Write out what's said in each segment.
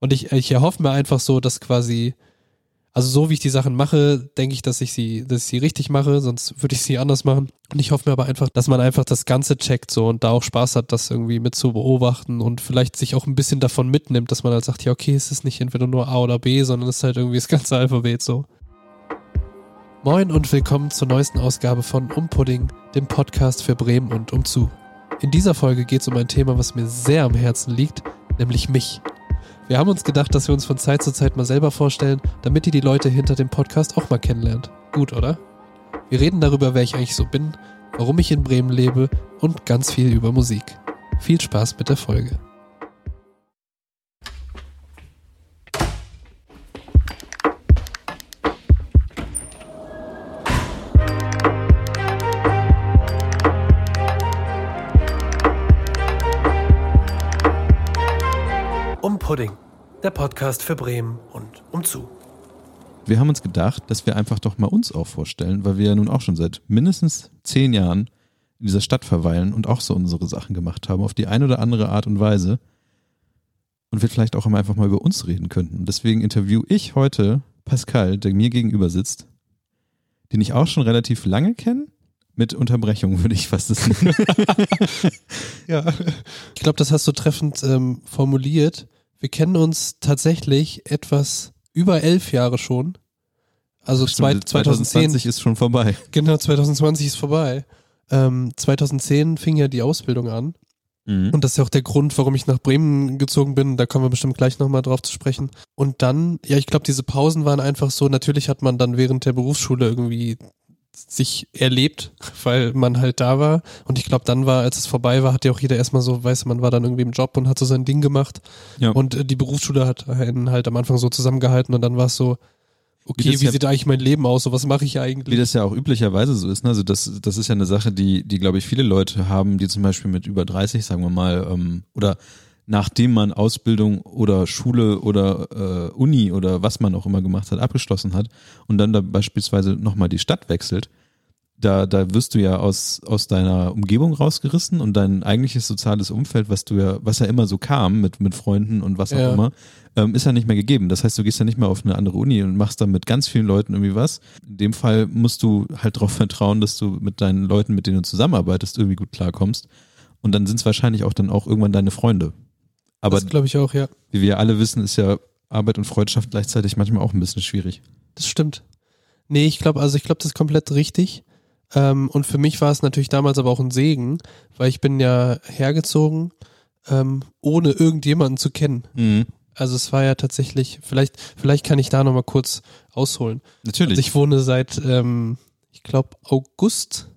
Und ich, ich erhoffe mir einfach so, dass quasi, also so wie ich die Sachen mache, denke ich, dass ich sie, dass ich sie richtig mache, sonst würde ich sie anders machen. Und ich hoffe mir aber einfach, dass man einfach das Ganze checkt so und da auch Spaß hat, das irgendwie mit zu beobachten und vielleicht sich auch ein bisschen davon mitnimmt, dass man halt sagt, ja, okay, es ist nicht entweder nur A oder B, sondern es ist halt irgendwie das ganze Alphabet so. Moin und willkommen zur neuesten Ausgabe von Umpudding, dem Podcast für Bremen und umzu. In dieser Folge geht es um ein Thema, was mir sehr am Herzen liegt, nämlich mich. Wir haben uns gedacht, dass wir uns von Zeit zu Zeit mal selber vorstellen, damit ihr die Leute hinter dem Podcast auch mal kennenlernt. Gut, oder? Wir reden darüber, wer ich eigentlich so bin, warum ich in Bremen lebe und ganz viel über Musik. Viel Spaß mit der Folge. Pudding, der Podcast für Bremen und umzu. Wir haben uns gedacht, dass wir einfach doch mal uns auch vorstellen, weil wir ja nun auch schon seit mindestens zehn Jahren in dieser Stadt verweilen und auch so unsere Sachen gemacht haben, auf die eine oder andere Art und Weise. Und wir vielleicht auch einfach mal über uns reden könnten. Und deswegen interview ich heute Pascal, der mir gegenüber sitzt, den ich auch schon relativ lange kenne. Mit Unterbrechung würde ich fast das nennen. Ja, ich glaube, das hast du treffend ähm, formuliert. Wir kennen uns tatsächlich etwas über elf Jahre schon. Also zwei, 2010. 2020 ist schon vorbei. Genau, 2020 ist vorbei. Ähm, 2010 fing ja die Ausbildung an. Mhm. Und das ist ja auch der Grund, warum ich nach Bremen gezogen bin. Da kommen wir bestimmt gleich nochmal drauf zu sprechen. Und dann, ja, ich glaube, diese Pausen waren einfach so, natürlich hat man dann während der Berufsschule irgendwie sich erlebt, weil man halt da war. Und ich glaube, dann war, als es vorbei war, hat ja auch jeder erstmal so, weiß man war dann irgendwie im Job und hat so sein Ding gemacht. Ja. Und äh, die Berufsschule hat einen halt am Anfang so zusammengehalten und dann war es so, okay, das wie ja- sieht eigentlich mein Leben aus? So, was mache ich Wie eigentlich? das ja auch üblicherweise so ist. Ne? Also das, das ist ja eine Sache, die, die glaube ich viele Leute haben, die zum Beispiel mit über 30, sagen wir mal, ähm, oder nachdem man Ausbildung oder Schule oder äh, Uni oder was man auch immer gemacht hat, abgeschlossen hat und dann da beispielsweise nochmal die Stadt wechselt, da, da wirst du ja aus, aus deiner Umgebung rausgerissen und dein eigentliches soziales Umfeld, was du ja, was ja immer so kam mit, mit Freunden und was auch Ja. immer, ähm, ist ja nicht mehr gegeben. Das heißt, du gehst ja nicht mehr auf eine andere Uni und machst dann mit ganz vielen Leuten irgendwie was. In dem Fall musst du halt darauf vertrauen, dass du mit deinen Leuten, mit denen du zusammenarbeitest, irgendwie gut klarkommst. Und dann sind es wahrscheinlich auch dann auch irgendwann deine Freunde. Aber das glaube ich auch, ja. wie wir alle wissen, ist ja Arbeit und Freundschaft gleichzeitig manchmal auch ein bisschen schwierig. Das stimmt. Nee, ich glaube, also ich glaube, das ist komplett richtig. Ähm, und für mich war es natürlich damals aber auch ein Segen, weil ich bin ja hergezogen, ähm, ohne irgendjemanden zu kennen. Also es war ja tatsächlich, vielleicht, vielleicht kann ich da nochmal kurz ausholen. Natürlich. Also ich wohne seit, ähm, ich glaube, August,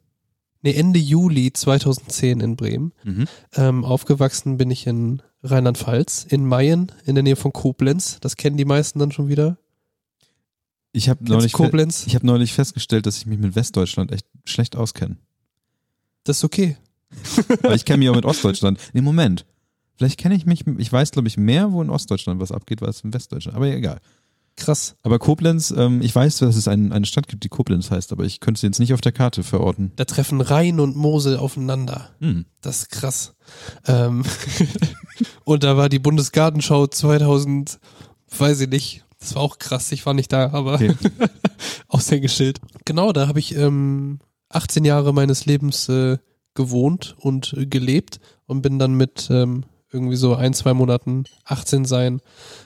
nee, Ende Juli 2010 in Bremen. mhm. Ähm, aufgewachsen bin ich in Rheinland-Pfalz, in Mayen, in der Nähe von Koblenz. Das kennen die meisten dann schon wieder. Ich habe neulich, Koblenz? ich hab neulich festgestellt, dass ich mich mit Westdeutschland echt schlecht auskenne. Das ist okay. Weil ich kenne mich auch mit Ostdeutschland. Nee, Moment. Vielleicht kenne ich mich, ich weiß, glaube ich, mehr, wo in Ostdeutschland was abgeht, als in Westdeutschland. Aber egal. Krass. Aber Koblenz, ähm, ich weiß, dass es ein, eine Stadt gibt, die Koblenz heißt, aber ich könnte sie jetzt nicht auf der Karte verorten. Da treffen Rhein und Mosel aufeinander. Hm. Das ist krass. Ähm und da war die Bundesgartenschau 2000, weiß ich nicht. Das war auch krass. Ich war nicht da, aber Okay. Aushängeschild. Genau, da habe ich ähm, 18 Jahre meines Lebens äh, gewohnt und äh, gelebt und bin dann mit ähm, irgendwie so ein, zwei Monaten 18 sein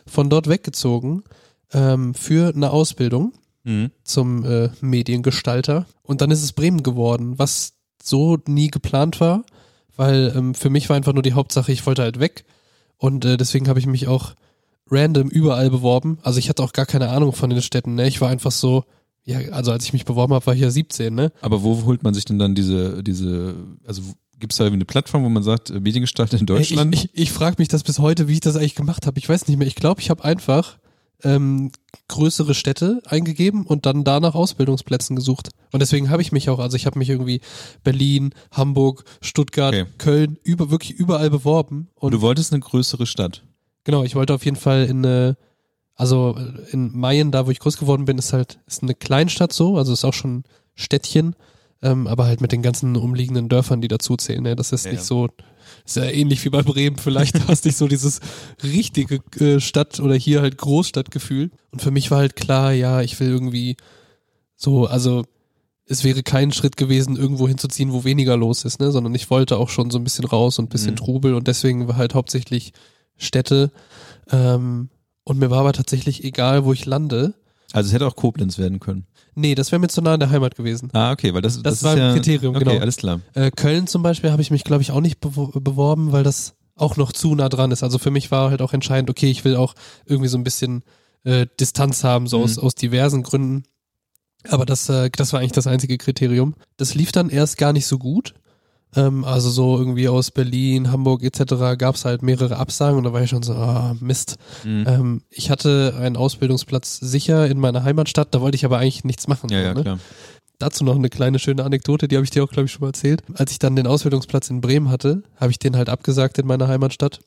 von dort weggezogen ähm, für eine Ausbildung Mhm. zum äh, Mediengestalter. Und dann ist es Bremen geworden, was so nie geplant war, weil ähm, für mich war einfach nur die Hauptsache, ich wollte halt weg. Und äh, deswegen habe ich mich auch random überall beworben. Also ich hatte auch gar keine Ahnung von den Städten. Ne? Ich war einfach so, ja, also als ich mich beworben habe, war ich ja 17, ne? Aber wo holt man sich denn dann diese, diese, also gibt es da irgendwie eine Plattform, wo man sagt, äh, Mediengestalter in Deutschland? Ich, ich, ich frage mich das bis heute, wie ich das eigentlich gemacht habe. Ich weiß nicht mehr. Ich glaube, ich habe einfach ähm, größere Städte eingegeben und dann danach Ausbildungsplätzen gesucht. Und deswegen habe ich mich auch, also ich habe mich irgendwie Berlin, Hamburg, Stuttgart, Okay. Köln, über, wirklich überall beworben. Und du wolltest eine größere Stadt. genau, ich wollte auf jeden Fall in eine, also äh, in Mayen, da wo ich groß geworden bin, ist halt, ist eine Kleinstadt so, also ist auch schon ein Städtchen, ähm, aber halt mit den ganzen umliegenden Dörfern, die dazu zählen. Ne? Das ist Ja, nicht ja. so Ist ja ähnlich wie bei Bremen. Vielleicht hast nicht so dieses richtige äh, Stadt- oder hier halt Großstadtgefühl. Und für mich war halt klar, ja, ich will irgendwie so, also es wäre kein Schritt gewesen, irgendwo hinzuziehen, wo weniger los ist, ne? Sondern ich wollte auch schon so ein bisschen raus und ein bisschen Mhm. Trubel und deswegen war halt hauptsächlich Städte. Ähm, und mir war aber tatsächlich egal, wo ich lande. Also es hätte auch Koblenz werden können. Nee, das wäre mir zu nah an der Heimat gewesen. Ah, okay, weil das, das, war ist ja, ein Kriterium, okay, genau. alles klar. Äh, Köln zum Beispiel habe ich mich, glaube ich, auch nicht bewo- beworben, weil das auch noch zu nah dran ist. Also für mich war halt auch entscheidend, okay, ich will auch irgendwie so ein bisschen äh, Distanz haben, so aus, Mhm. aus diversen Gründen. Aber das, äh, das war eigentlich das einzige Kriterium. Das lief dann erst gar nicht so gut. Ähm, also so irgendwie aus Berlin, Hamburg etc. gab es halt mehrere Absagen und da war ich schon so, ah, Mist. Mhm. Ähm, ich hatte einen Ausbildungsplatz sicher in meiner Heimatstadt, da wollte ich aber eigentlich nichts machen. ja, so, ja, ne? klar. Dazu noch eine kleine schöne Anekdote, die habe ich dir auch, glaube ich, schon mal erzählt. Als ich dann den Ausbildungsplatz in Bremen hatte, habe ich den halt abgesagt in meiner Heimatstadt.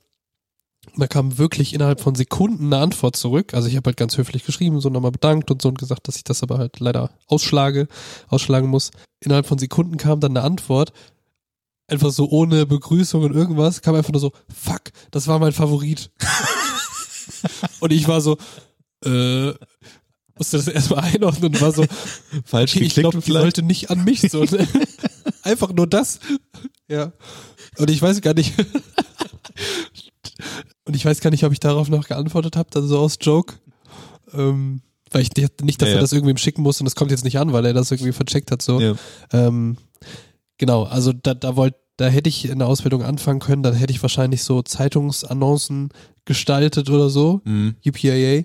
Und da kam wirklich innerhalb von Sekunden eine Antwort zurück. Also ich habe halt ganz höflich geschrieben, so nochmal bedankt und so und gesagt, dass ich das aber halt leider ausschlage, ausschlagen muss. Innerhalb von Sekunden kam dann eine Antwort, einfach so ohne Begrüßung und irgendwas, kam einfach nur so, fuck, das war mein Favorit. und ich war so, äh, musste das erstmal einordnen und war so, Falsch Okay, ich glaube, die wollte nicht an mich so. Ne? Einfach nur das. Ja. Und ich weiß gar nicht. Und ich weiß gar nicht, ob ich darauf noch geantwortet habe, dann so aus Joke. Ähm, weil ich nicht, dass Ja, er das irgendwem schicken muss und das kommt jetzt nicht an, weil er das irgendwie vercheckt hat so. Ja. Ähm, genau, also da, da wollt, da hätte ich in der Ausbildung anfangen können, dann hätte ich wahrscheinlich so Zeitungsannoncen gestaltet oder so. Mhm. UPIA.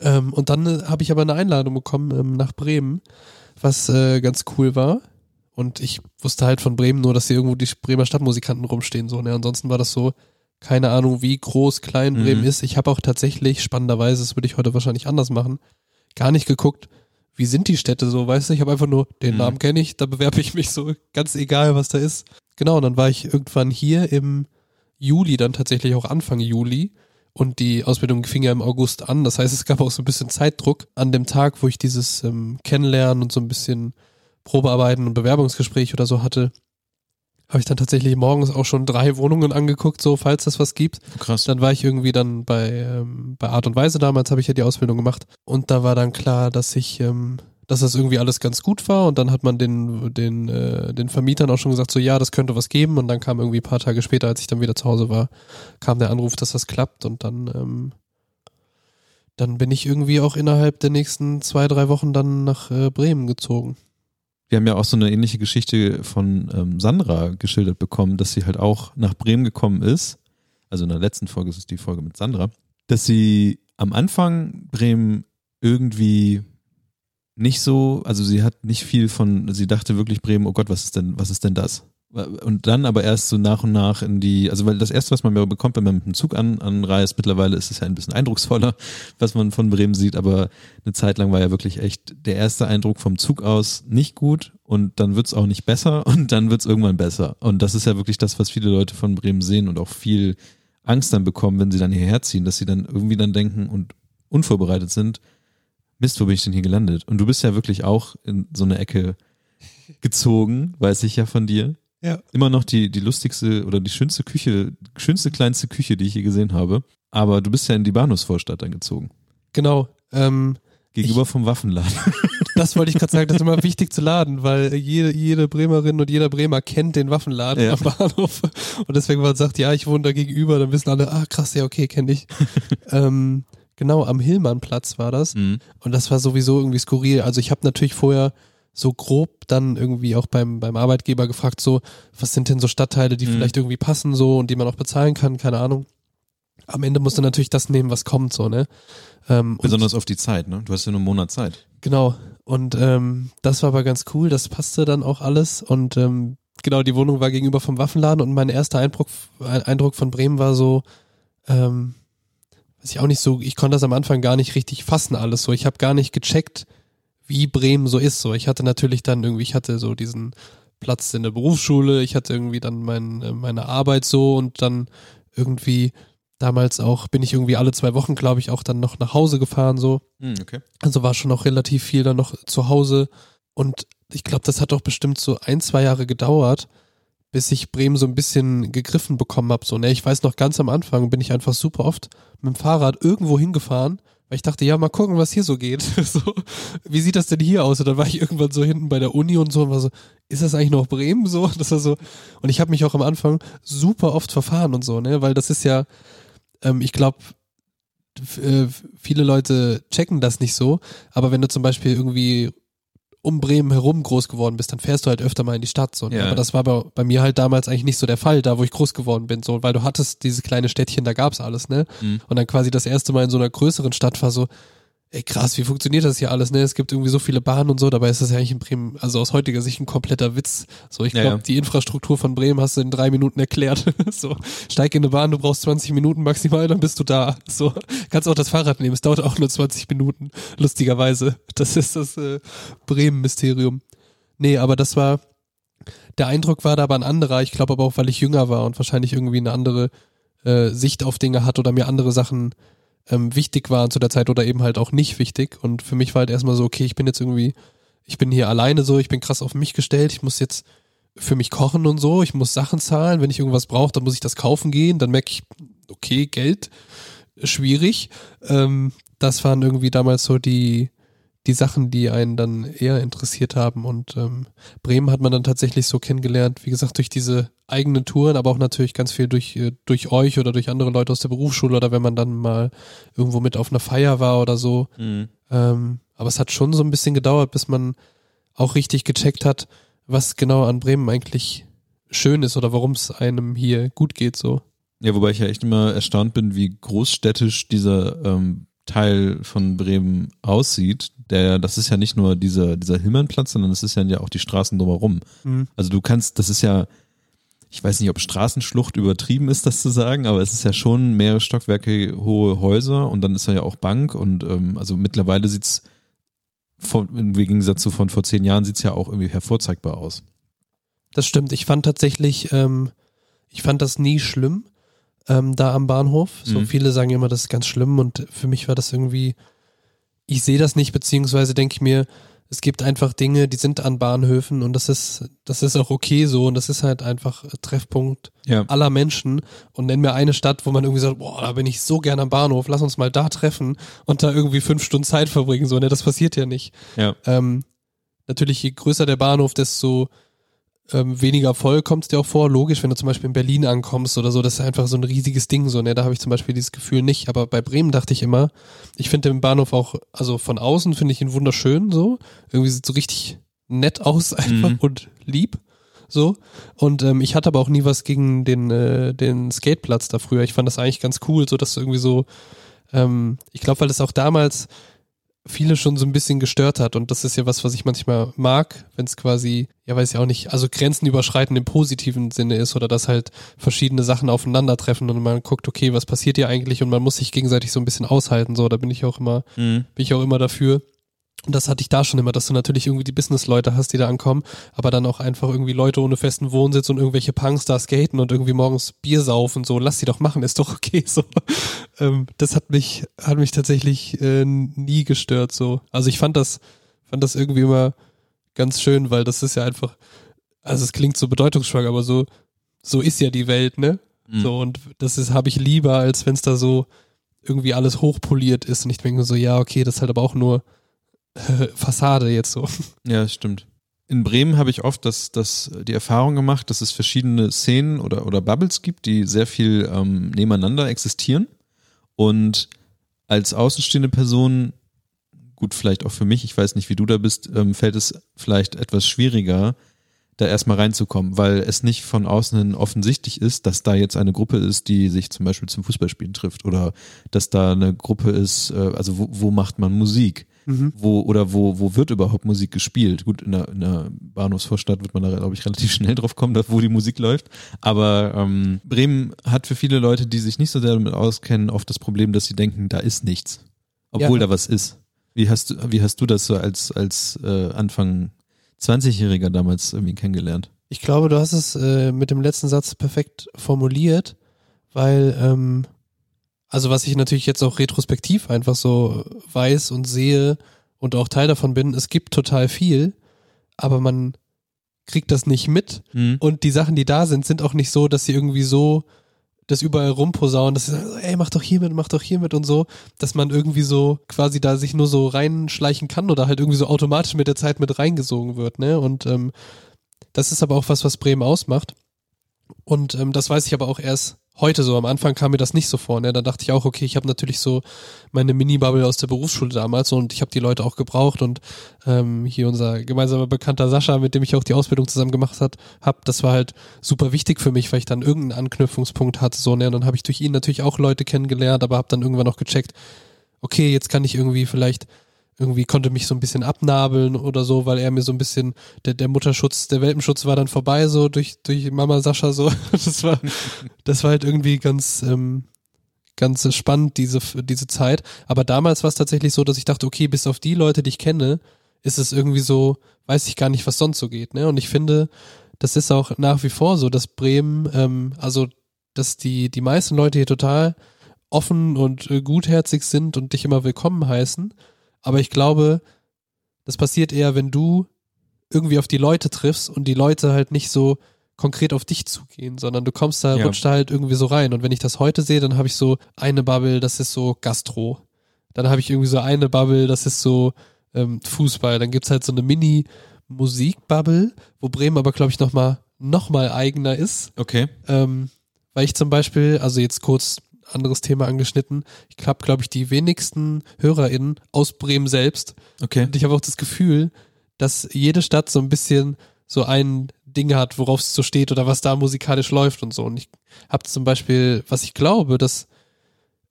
ähm, und dann äh, habe ich aber eine Einladung bekommen ähm, nach Bremen, was äh, ganz cool war. Und ich wusste halt von Bremen nur, dass hier irgendwo die Bremer Stadtmusikanten rumstehen. So, ne? Ansonsten war das so, keine Ahnung, wie groß, klein Bremen Mhm. ist. Ich habe auch tatsächlich, spannenderweise, das würde ich heute wahrscheinlich anders machen, gar nicht geguckt, wie sind die Städte so, weißt du? Ich habe einfach nur, den Mhm. Namen kenne ich, da bewerbe ich mich so, ganz egal, was da ist. Genau, und dann war ich irgendwann hier im Juli, dann tatsächlich auch Anfang Juli. Und die Ausbildung fing ja im August an. Das heißt, es gab auch so ein bisschen Zeitdruck an dem Tag, wo ich dieses ähm, Kennenlernen und so ein bisschen Probearbeiten und Bewerbungsgespräch oder so hatte. Habe ich dann tatsächlich morgens auch schon drei Wohnungen angeguckt, so falls das was gibt. Krass. Dann war ich irgendwie dann bei, ähm, bei Art und Weise damals, habe ich ja die Ausbildung gemacht. Und da war dann klar, dass ich, ähm, dass das irgendwie alles ganz gut war. Und dann hat man den, den, äh, den Vermietern auch schon gesagt, so ja, das könnte was geben. Und dann kam irgendwie ein paar Tage später, als ich dann wieder zu Hause war, kam der Anruf, dass das klappt. Und dann, ähm, dann bin ich irgendwie auch innerhalb der nächsten zwei, drei Wochen dann nach äh, Bremen gezogen. Wir haben ja auch so eine ähnliche Geschichte von ähm, Sandra geschildert bekommen, dass sie halt auch nach Bremen gekommen ist. Also in der letzten Folge ist die Folge mit Sandra, dass sie am Anfang Bremen irgendwie nicht so, also sie hat nicht viel von, sie dachte wirklich Bremen, oh Gott, was ist denn, was ist denn das? Und dann aber erst so nach und nach in die, also weil das erste, was man bekommt, wenn man mit dem Zug an, anreist, mittlerweile ist es ja ein bisschen eindrucksvoller, was man von Bremen sieht, aber eine Zeit lang war ja wirklich echt der erste Eindruck vom Zug aus nicht gut und dann wird's auch nicht besser und dann wird's irgendwann besser. Und das ist ja wirklich das, was viele Leute von Bremen sehen und auch viel Angst dann bekommen, wenn sie dann hierher ziehen, dass sie dann irgendwie dann denken und unvorbereitet sind, Mist, wo bin ich denn hier gelandet? Und du bist ja wirklich auch in so eine Ecke gezogen, weiß ich ja von dir. Ja. Immer noch die, die lustigste oder die schönste Küche, schönste kleinste Küche, die ich je gesehen habe. Aber du bist ja in die Bahnhofsvorstadt dann gezogen. Genau. Ähm, Gegenüber vom Waffenladen. Das wollte ich gerade sagen, das ist immer wichtig zu laden, weil jede, jede Bremerin und jeder Bremer kennt den Waffenladen Ja. am Bahnhof. Und deswegen, wenn man sagt, ja, ich wohne da gegenüber, dann wissen alle, ah krass, ja, okay, kenne ich. ähm, genau, am Hillmannplatz war das. Mhm. Und das war sowieso irgendwie skurril. Also ich habe natürlich vorher so grob dann irgendwie auch beim, beim Arbeitgeber gefragt, so, was sind denn so Stadtteile, die Mhm. vielleicht irgendwie passen so und die man auch bezahlen kann, keine Ahnung. Am Ende musst du natürlich das nehmen, was kommt, so, ne? Ähm, Besonders auf die Zeit, ne? Du hast ja nur einen Monat Zeit. Genau. Und ähm, das war aber ganz cool, das passte dann auch alles. Und ähm, genau, die Wohnung war gegenüber vom Waffenladen und mein erster Eindruck, Eindruck von Bremen war so, ähm, weiß ich auch nicht so, ich konnte das am Anfang gar nicht richtig fassen alles so. Ich habe gar nicht gecheckt, wie Bremen so ist. So, ich hatte natürlich dann irgendwie, ich hatte so diesen Platz in der Berufsschule, ich hatte irgendwie dann mein, äh, meine Arbeit so und dann irgendwie damals auch bin ich irgendwie alle zwei Wochen, glaube ich, auch dann noch nach Hause gefahren so. Mhm, okay. Also war schon noch relativ viel dann noch zu Hause. Und ich glaube, das hat auch bestimmt so ein, zwei Jahre gedauert, bis ich Bremen so ein bisschen gegriffen bekommen habe. So, ne, ich weiß noch ganz am Anfang bin ich einfach super oft mit dem Fahrrad irgendwo hingefahren, weil ich dachte, ja, mal gucken, was hier so geht. so, wie sieht das denn hier aus? Und dann war ich irgendwann so hinten bei der Uni und so und war so, ist das eigentlich noch Bremen so? Das war so. Und ich habe mich auch am Anfang super oft verfahren und so, ne, weil das ist ja, ähm, ich glaube, viele Leute checken das nicht so, aber wenn du zum Beispiel irgendwie um Bremen herum groß geworden bist, dann fährst du halt öfter mal in die Stadt. So. Ne? Ja. Aber das war bei, bei, mir halt damals eigentlich nicht so der Fall, da wo ich groß geworden bin, so, weil du hattest diese kleine Städtchen, da gab's alles, ne? Mhm. Und dann quasi das erste Mal in so einer größeren Stadt war so, ey krass, wie funktioniert das hier alles, ne? Es gibt irgendwie so viele Bahnen und so, dabei ist das ja eigentlich in Bremen, also aus heutiger Sicht ein kompletter Witz. So, ich glaube, ja, ja. die Infrastruktur von Bremen hast du in drei Minuten erklärt. so, steig in eine Bahn, du brauchst 20 Minuten maximal, dann bist du da. So, kannst auch das Fahrrad nehmen, es dauert auch nur 20 Minuten, lustigerweise. Das ist das äh, Bremen-Mysterium. Nee, aber das war, der Eindruck war da aber ein anderer, ich glaube aber auch, weil ich jünger war und wahrscheinlich irgendwie eine andere äh, Sicht auf Dinge hat oder mir andere Sachen ähm, wichtig waren zu der Zeit oder eben halt auch nicht wichtig. Und für mich war halt erstmal so, okay, ich bin jetzt irgendwie, ich bin hier alleine so, ich bin krass auf mich gestellt, ich muss jetzt für mich kochen und so, ich muss Sachen zahlen, wenn ich irgendwas brauche, dann muss ich das kaufen gehen, dann merke ich, okay, Geld, schwierig. Ähm, das waren irgendwie damals so die, die Sachen, die einen dann eher interessiert haben. Und ähm, Bremen hat man dann tatsächlich so kennengelernt, wie gesagt, durch diese eigenen Touren, aber auch natürlich ganz viel durch, äh, durch euch oder durch andere Leute aus der Berufsschule oder wenn man dann mal irgendwo mit auf einer Feier war oder so. Mhm. Ähm, aber es hat schon so ein bisschen gedauert, bis man auch richtig gecheckt hat, was genau an Bremen eigentlich schön ist oder warum es einem hier gut geht so. Ja, wobei ich ja echt immer erstaunt bin, wie großstädtisch dieser ähm, Teil von Bremen aussieht, der, das ist ja nicht nur dieser, dieser Hillmannplatz, sondern es ist ja auch die Straßen drumherum. Mhm. Also du kannst, das ist ja, ich weiß nicht, ob Straßenschlucht übertrieben ist, das zu sagen, aber es ist ja schon mehrere Stockwerke hohe Häuser und dann ist da ja auch Bank und ähm, also mittlerweile sieht's von, im Gegensatz zu von vor zehn Jahren sieht's ja auch irgendwie hervorzeigbar aus. Das stimmt. Ich fand tatsächlich, ähm, ich fand das nie schlimm ähm, da am Bahnhof. So mhm. viele sagen immer, das ist ganz schlimm und für mich war das irgendwie, ich sehe das nicht, beziehungsweise denke ich mir, es gibt einfach Dinge, die sind an Bahnhöfen und das ist, das ist auch okay so und das ist halt einfach Treffpunkt ja. aller Menschen und nenn mir eine Stadt, wo man irgendwie sagt, boah, da bin ich so gern am Bahnhof, lass uns mal da treffen und da irgendwie fünf Stunden Zeit verbringen, so, ne, das passiert ja nicht. Ja. Ähm, natürlich, je größer der Bahnhof, desto ähm, weniger voll kommt es dir auch vor. Logisch, wenn du zum Beispiel in Berlin ankommst oder so, das ist einfach so ein riesiges Ding so, ne? Da habe ich zum Beispiel dieses Gefühl nicht. Aber bei Bremen dachte ich immer, ich finde den Bahnhof auch, also von außen finde ich ihn wunderschön so. Irgendwie sieht so richtig nett aus einfach mhm. und lieb. So. Und ähm, ich hatte aber auch nie was gegen den, äh, den Skateplatz da früher. Ich fand das eigentlich ganz cool, so dass irgendwie so, ähm, ich glaube, weil es auch damals viele schon so ein bisschen gestört hat. Und das ist ja was, was ich manchmal mag, wenn es quasi, ja weiß ich auch nicht, also Grenzen überschreiten im positiven Sinne ist oder dass halt verschiedene Sachen aufeinandertreffen und man guckt, okay, was passiert hier eigentlich und man muss sich gegenseitig so ein bisschen aushalten. So, da bin ich auch immer, mhm. bin ich auch immer dafür. Und das hatte ich da schon immer, dass du natürlich irgendwie die Business-Leute hast, die da ankommen, aber dann auch einfach irgendwie Leute ohne festen Wohnsitz und irgendwelche Punks da skaten und irgendwie morgens Bier saufen, so, lass die doch machen, ist doch okay, so. Ähm, das hat mich, hat mich tatsächlich äh, nie gestört, so. Also ich fand das, fand das irgendwie immer ganz schön, weil das ist ja einfach, also es klingt so bedeutungsschwanger, aber so, so ist ja die Welt, ne? Mhm. So, und das ist, habe ich lieber, als wenn es da so irgendwie alles hochpoliert ist und ich denke so, ja, okay, das ist halt aber auch nur Fassade jetzt so. Ja, stimmt. In Bremen habe ich oft das, das, die Erfahrung gemacht, dass es verschiedene Szenen oder, oder Bubbles gibt, die sehr viel ähm, nebeneinander existieren. Und als außenstehende Person, gut, vielleicht auch für mich, ich weiß nicht, wie du da bist, ähm, fällt es vielleicht etwas schwieriger, da erstmal reinzukommen, weil es nicht von außen offensichtlich ist, dass da jetzt eine Gruppe ist, die sich zum Beispiel zum Fußballspielen trifft oder dass da eine Gruppe ist, äh, also wo, wo macht man Musik? Mhm. Wo, oder wo, wo wird überhaupt Musik gespielt? Gut, in der, in der Bahnhofsvorstadt wird man da, glaube ich, relativ schnell drauf kommen, wo die Musik läuft. Aber ähm, Bremen hat für viele Leute, die sich nicht so sehr damit auskennen, oft das Problem, dass sie denken, da ist nichts. Obwohl ja. da was ist. Wie hast du, wie hast du das so als, als äh, Anfang 20-Jähriger damals irgendwie kennengelernt? Ich glaube, du hast es äh, mit dem letzten Satz perfekt formuliert, weil ähm, also was ich natürlich jetzt auch retrospektiv einfach so weiß und sehe und auch Teil davon bin, es gibt total viel, aber man kriegt das nicht mit Mhm. und die Sachen, die da sind, sind auch nicht so, dass sie irgendwie so das überall rumposaunen, dass sie sagen, ey, mach doch hier mit, mach doch hier mit und so, dass man irgendwie so quasi da sich nur so reinschleichen kann oder halt irgendwie so automatisch mit der Zeit mit reingesogen wird, ne? Und ähm, das ist aber auch was, was Bremen ausmacht. Und ähm, das weiß ich aber auch erst heute so. Am Anfang kam mir das nicht so vor. Ne? Dann dachte ich auch, okay, ich habe natürlich so meine Mini-Bubble aus der Berufsschule damals und ich habe die Leute auch gebraucht und ähm, hier unser gemeinsamer Bekannter Sascha, mit dem ich auch die Ausbildung zusammen gemacht hat, hab, das war halt super wichtig für mich, weil ich dann irgendeinen Anknüpfungspunkt hatte. So, ne? Und dann habe ich durch ihn natürlich auch Leute kennengelernt, aber habe dann irgendwann auch gecheckt, okay, jetzt kann ich irgendwie vielleicht irgendwie konnte mich so ein bisschen abnabeln oder so, weil er mir so ein bisschen, der, der Mutterschutz, der Welpenschutz war dann vorbei, so durch, durch Mama Sascha so. Das war, das war halt irgendwie ganz, ähm, ganz spannend, diese, diese Zeit. Aber damals war es tatsächlich so, dass ich dachte, okay, bis auf die Leute, die ich kenne, ist es irgendwie so, weiß ich gar nicht, was sonst so geht. Ne? Und ich finde, das ist auch nach wie vor so, dass Bremen, ähm, also dass die, die meisten Leute hier total offen und äh, gutherzig sind und dich immer willkommen heißen. Aber ich glaube, das passiert eher, wenn du irgendwie auf die Leute triffst und die Leute halt nicht so konkret auf dich zugehen, sondern du kommst da, Ja. rutscht da halt irgendwie so rein. Und wenn ich das heute sehe, dann habe ich so eine Bubble, das ist so Gastro. Dann habe ich irgendwie so eine Bubble, das ist so ähm, Fußball. Dann gibt's halt so eine Mini-Musik-Bubble, wo Bremen aber, glaube ich, nochmal noch mal eigener ist. Okay. Ähm, weil ich zum Beispiel, also jetzt kurz anderes Thema angeschnitten, ich habe, glaube ich, die wenigsten HörerInnen aus Bremen selbst. Okay. Und ich habe auch das Gefühl, dass jede Stadt so ein bisschen so ein Ding hat, worauf es so steht oder was da musikalisch läuft und so. Und ich habe zum Beispiel, was ich glaube, dass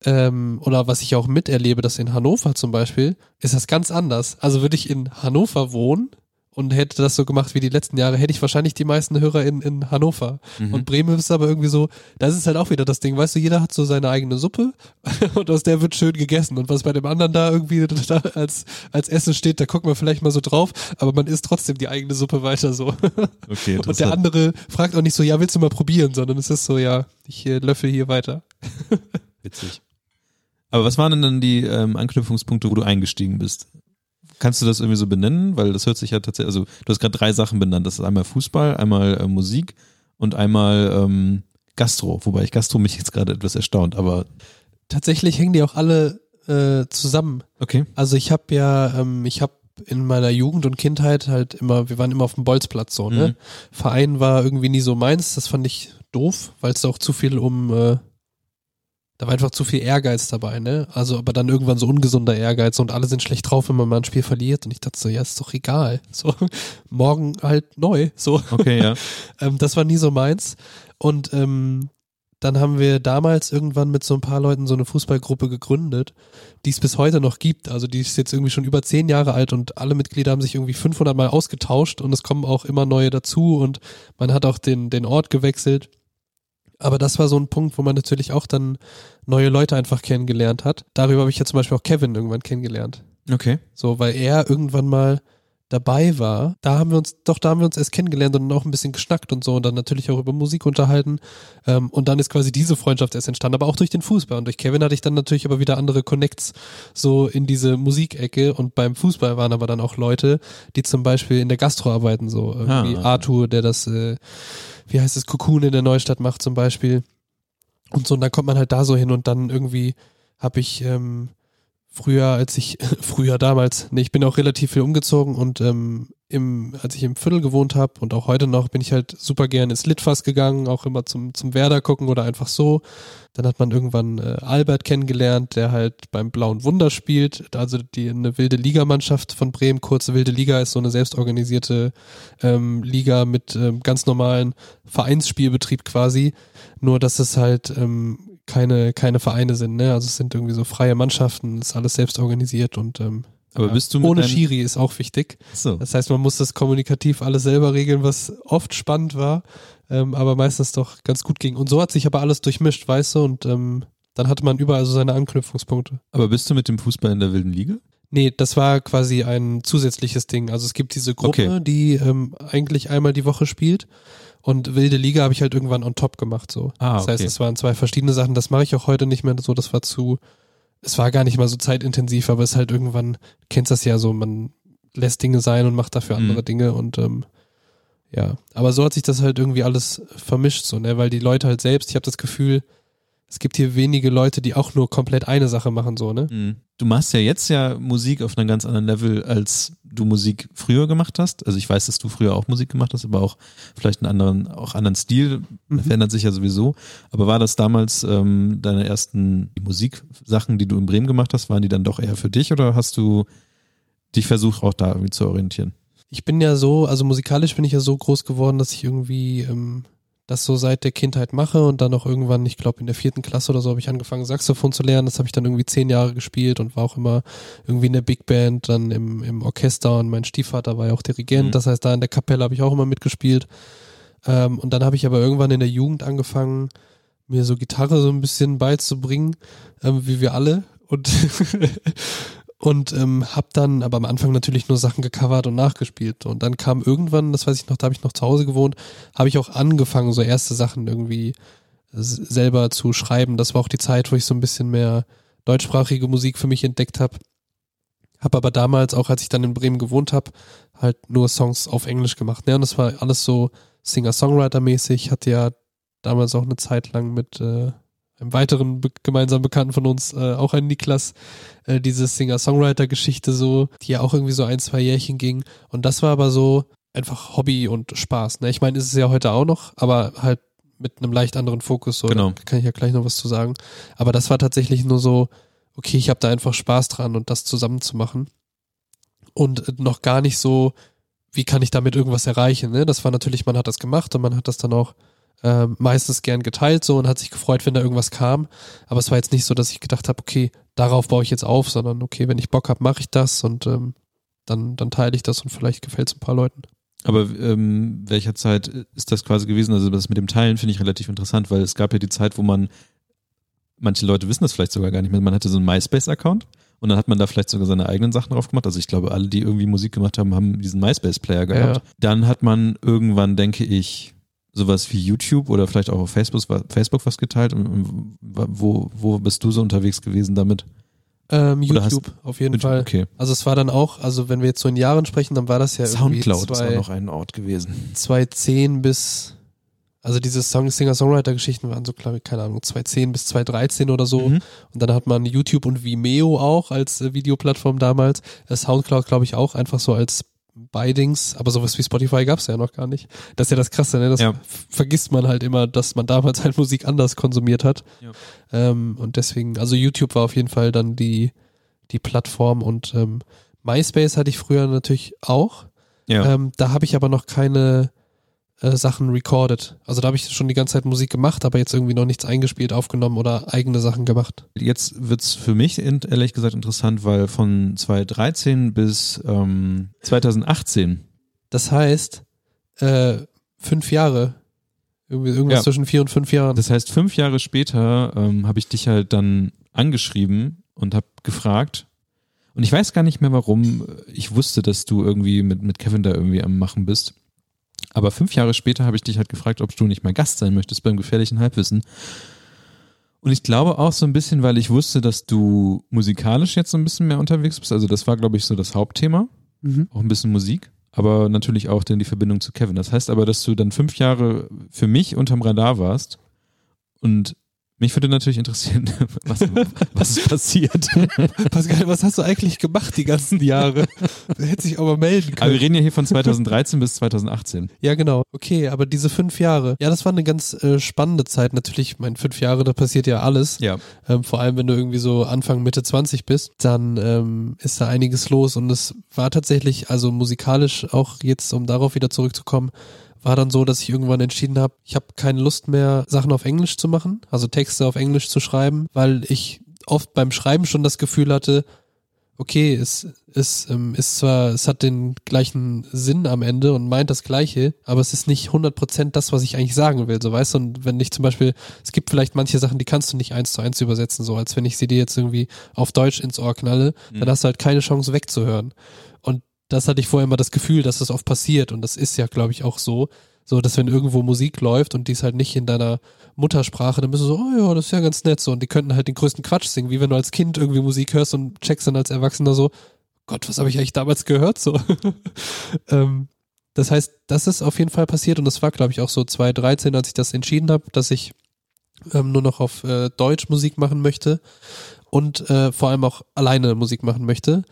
ähm, oder was ich auch miterlebe, dass in Hannover zum Beispiel, ist das ganz anders. Also würde ich in Hannover wohnen und hätte das so gemacht wie die letzten Jahre, hätte ich wahrscheinlich die meisten Hörer in, in Hannover. Mhm. Und Bremen ist aber irgendwie so, das ist halt auch wieder das Ding, weißt du, jeder hat so seine eigene Suppe und aus der wird schön gegessen. Und was bei dem anderen da irgendwie da als, als Essen steht, da guckt man vielleicht mal so drauf, aber man isst trotzdem die eigene Suppe weiter so. Okay, Und der andere fragt auch nicht so, ja, willst du mal probieren, sondern es ist so, ja, ich äh, löffel hier weiter. Witzig. Aber was waren denn dann die ähm, Anknüpfungspunkte, wo du eingestiegen bist? Kannst du das irgendwie so benennen? Weil das hört sich ja tatsächlich, also du hast gerade drei Sachen benannt. Das ist einmal Fußball, einmal äh, Musik und einmal ähm, Gastro. Wobei ich Gastro mich jetzt gerade etwas erstaunt, aber Tatsächlich hängen die auch alle äh, zusammen. okay. Also ich habe ja, ähm, ich habe in meiner Jugend und Kindheit halt immer, wir waren immer auf dem Bolzplatz so, ne? Mhm. Verein war irgendwie nie so meins, das fand ich doof, weil es da auch zu viel um, äh, da war einfach zu viel Ehrgeiz dabei, ne? Also aber dann irgendwann so ungesunder Ehrgeiz und alle sind schlecht drauf, wenn man mal ein Spiel verliert und ich dachte so, ja, ist doch egal. So, morgen halt neu, so. Okay, ja. Ähm, das war nie so meins. Und ähm, dann haben wir damals irgendwann mit so ein paar Leuten so eine Fußballgruppe gegründet, die es bis heute noch gibt. Also die ist jetzt irgendwie schon über zehn Jahre alt und alle Mitglieder haben sich irgendwie 500 Mal ausgetauscht und es kommen auch immer neue dazu und man hat auch den, den Ort gewechselt. Aber das war so ein Punkt, wo man natürlich auch dann neue Leute einfach kennengelernt hat. Darüber habe ich ja zum Beispiel auch Kevin irgendwann kennengelernt. Okay. So, weil er irgendwann mal dabei war, da haben wir uns, doch, da haben wir uns erst kennengelernt und auch ein bisschen geschnackt und so und dann natürlich auch über Musik unterhalten. Ähm, und dann ist quasi diese Freundschaft erst entstanden, aber auch durch den Fußball. Und durch Kevin hatte ich dann natürlich aber wieder andere Connects so in diese Musikecke und beim Fußball waren aber dann auch Leute, die zum Beispiel in der Gastro arbeiten, so irgendwie Ah. Arthur, der das, äh, wie heißt es, Cocoon in der Neustadt macht zum Beispiel. Und so, und dann kommt man halt da so hin und dann irgendwie habe ich ähm, früher, als ich, früher damals, nee, ich bin auch relativ viel umgezogen und ähm, im, als ich im Viertel gewohnt habe und auch heute noch, bin ich halt super gern ins Litfass gegangen, auch immer zum, zum Werder gucken oder einfach so. Dann hat man irgendwann äh, Albert kennengelernt, der halt beim Blauen Wunder spielt, also die eine wilde Ligamannschaft von Bremen, kurze wilde Liga ist so eine selbstorganisierte ähm, Liga mit ähm, ganz normalen Vereinsspielbetrieb quasi, nur dass es halt ähm, keine, keine Vereine sind, ne? Also es sind irgendwie so freie Mannschaften, ist alles selbst organisiert und ähm, Aber bist du mit ohne Schiri ist auch wichtig. So. Das heißt, man muss das kommunikativ alles selber regeln, was oft spannend war, ähm, aber meistens doch ganz gut ging. Und so hat sich aber alles durchmischt, weißt du, und ähm, dann hatte man überall so seine Anknüpfungspunkte. Aber bist du mit dem Fußball in der wilden Liga? Nee, das war quasi ein zusätzliches Ding. Also es gibt diese Gruppe, Okay. die ähm, eigentlich einmal die Woche spielt. Und Wilde Liga habe ich halt irgendwann on top gemacht. So. Ah, Das heißt, okay. es waren zwei verschiedene Sachen. Das mache ich auch heute nicht mehr so. Das war zu, es war gar nicht mal so zeitintensiv, aber es ist halt irgendwann, du kennst das ja so, man lässt Dinge sein und macht dafür Mhm. andere Dinge und ähm, ja, aber so hat sich das halt irgendwie alles vermischt, so, ne, weil die Leute halt selbst, ich habe das Gefühl, es gibt hier wenige Leute, die auch nur komplett eine Sache machen, so, ne? Mhm. Du machst ja jetzt ja Musik auf einem ganz anderen Level, als du Musik früher gemacht hast. Also ich weiß, dass du früher auch Musik gemacht hast, aber auch vielleicht einen anderen, auch anderen Stil, mhm. verändert sich ja sowieso. Aber war das damals ähm, deine ersten Musiksachen, die du in Bremen gemacht hast, waren die dann doch eher für dich oder hast du dich versucht auch da irgendwie zu orientieren? Ich bin ja so, also musikalisch bin ich ja so groß geworden, dass ich irgendwie ähm, das so seit der Kindheit mache und dann auch irgendwann, ich glaube in der vierten Klasse oder so, habe ich angefangen Saxophon zu lernen. Das habe ich dann irgendwie zehn Jahre gespielt und war auch immer irgendwie in der Big Band, dann im, im Orchester und mein Stiefvater war ja auch Dirigent. Mhm. Das heißt, da in der Kapelle habe ich auch immer mitgespielt. Ähm, und dann habe ich aber irgendwann in der Jugend angefangen, mir so Gitarre so ein bisschen beizubringen, ähm, wie wir alle. Und und ähm, habe dann aber am Anfang natürlich nur Sachen gecovert und nachgespielt und dann kam irgendwann, das weiß ich noch, da habe ich noch zu Hause gewohnt, habe ich auch angefangen so erste Sachen irgendwie selber zu schreiben. Das war auch die Zeit, wo ich so ein bisschen mehr deutschsprachige Musik für mich entdeckt habe. Habe aber damals auch, als ich dann in Bremen gewohnt habe, halt nur Songs auf Englisch gemacht. Ne? Und das war alles so Singer-Songwriter-mäßig. Hatte ja damals auch eine Zeit lang mit äh, einem weiteren be gemeinsamen Bekannten von uns, äh, auch ein Niklas, äh, diese Singer-Songwriter-Geschichte so, die ja auch irgendwie so ein, zwei Jährchen ging. Und das war aber so einfach Hobby und Spaß. Ne? Ich meine, ist es ja heute auch noch, aber halt mit einem leicht anderen Fokus. So, genau. Da kann ich ja gleich noch was zu sagen. Aber das war tatsächlich nur so, okay, ich habe da einfach Spaß dran und das zusammen zu machen. Und noch gar nicht so, wie kann ich damit irgendwas erreichen. Ne? Das war natürlich, man hat das gemacht und man hat das dann auch äh, meistens gern geteilt so und hat sich gefreut, wenn da irgendwas kam. Aber es war jetzt nicht so, dass ich gedacht habe, okay, darauf baue ich jetzt auf, sondern okay, wenn ich Bock habe, mache ich das und ähm, dann, dann teile ich das und vielleicht gefällt es ein paar Leuten. Aber ähm, welcher Zeit ist das quasi gewesen? Also das mit dem Teilen finde ich relativ interessant, weil es gab ja die Zeit, wo man, manche Leute wissen das vielleicht sogar gar nicht mehr, man hatte so einen MySpace-Account und dann hat man da vielleicht sogar seine eigenen Sachen drauf gemacht. Also ich glaube, alle, die irgendwie Musik gemacht haben, haben diesen MySpace-Player gehabt. Ja. Dann hat man irgendwann, denke ich, sowas wie YouTube oder vielleicht auch auf Facebook, Facebook was geteilt? Wo, wo bist du so unterwegs gewesen damit? Ähm, YouTube, auf jeden YouTube, Fall. Okay. Also es war dann auch, also wenn wir jetzt so in Jahren sprechen, dann war das ja Soundcloud zwei, ist auch noch ein Ort gewesen. 2010 bis, also diese Song Singer-Songwriter-Geschichten waren so, glaube ich, keine Ahnung, 2010 bis 2013 oder so. Mhm. Und dann hat man YouTube und Vimeo auch als äh, Videoplattform damals. Äh, Soundcloud, glaube ich, auch einfach so als Beidings, aber sowas wie Spotify gab es ja noch gar nicht. Das ist ja das Krasse, ne? Das ja. vergisst man halt immer, dass man damals halt Musik anders konsumiert hat. Ja. Ähm, und deswegen, also YouTube war auf jeden Fall dann die, die Plattform und ähm, MySpace hatte ich früher natürlich auch. Ja. Ähm, da habe ich aber noch keine äh, Sachen recorded. Also da habe ich schon die ganze Zeit Musik gemacht, aber jetzt irgendwie noch nichts eingespielt, aufgenommen oder eigene Sachen gemacht. Jetzt wird's für mich ehrlich gesagt interessant, weil von 2013 bis ähm, 2018. Das heißt, äh, fünf Jahre. Irgendwie, irgendwas ja. zwischen vier und fünf Jahren. Das heißt, fünf Jahre später ähm, habe ich dich halt dann angeschrieben und habe gefragt, und ich weiß gar nicht mehr warum. Ich wusste, dass du irgendwie mit, mit Kevin da irgendwie am Machen bist. Aber fünf Jahre später habe ich dich halt gefragt, ob du nicht mal Gast sein möchtest beim gefährlichen Halbwissen. Und ich glaube auch so ein bisschen, weil ich wusste, dass du musikalisch jetzt so ein bisschen mehr unterwegs bist. Also das war, glaube ich, so das Hauptthema. Mhm. Auch ein bisschen Musik. Aber natürlich auch dann die Verbindung zu Kevin. Das heißt aber, dass du dann fünf Jahre für mich unterm Radar warst und mich würde natürlich interessieren, was, was ist passiert. Pascal, was hast du eigentlich gemacht die ganzen Jahre? Du hättest dich aber melden können. Aber wir reden ja hier von 2013 bis 2018. Ja, genau. Okay, aber diese fünf Jahre, ja, das war eine ganz äh, spannende Zeit. Natürlich, mein fünf Jahre, da passiert ja alles. Ja. Ähm, vor allem, wenn du irgendwie so Anfang, Mitte 20 bist, dann ähm, ist da einiges los. Und es war tatsächlich, also musikalisch auch jetzt, um darauf wieder zurückzukommen, war dann so, dass ich irgendwann entschieden habe, ich habe keine Lust mehr, Sachen auf Englisch zu machen, also Texte auf Englisch zu schreiben, weil ich oft beim Schreiben schon das Gefühl hatte, okay, es, es ähm, ist zwar, es hat den gleichen Sinn am Ende und meint das Gleiche, aber es ist nicht 100% das, was ich eigentlich sagen will, so weißt du, und wenn ich zum Beispiel, es gibt vielleicht manche Sachen, die kannst du nicht eins zu eins übersetzen, so als wenn ich sie dir jetzt irgendwie auf Deutsch ins Ohr knalle, mhm. dann hast du halt keine Chance wegzuhören das hatte ich vorher immer das Gefühl, dass das oft passiert und das ist ja, glaube ich, auch so. So, dass wenn irgendwo Musik läuft und die ist halt nicht in deiner Muttersprache, dann bist du so, oh ja, das ist ja ganz nett so. Und die könnten halt den größten Quatsch singen, wie wenn du als Kind irgendwie Musik hörst und checkst dann als Erwachsener so, Gott, was habe ich eigentlich damals gehört? So. ähm, das heißt, das ist auf jeden Fall passiert und das war, glaube ich, auch so 2013, als ich das entschieden habe, dass ich ähm, nur noch auf äh, Deutsch Musik machen möchte und äh, vor allem auch alleine Musik machen möchte.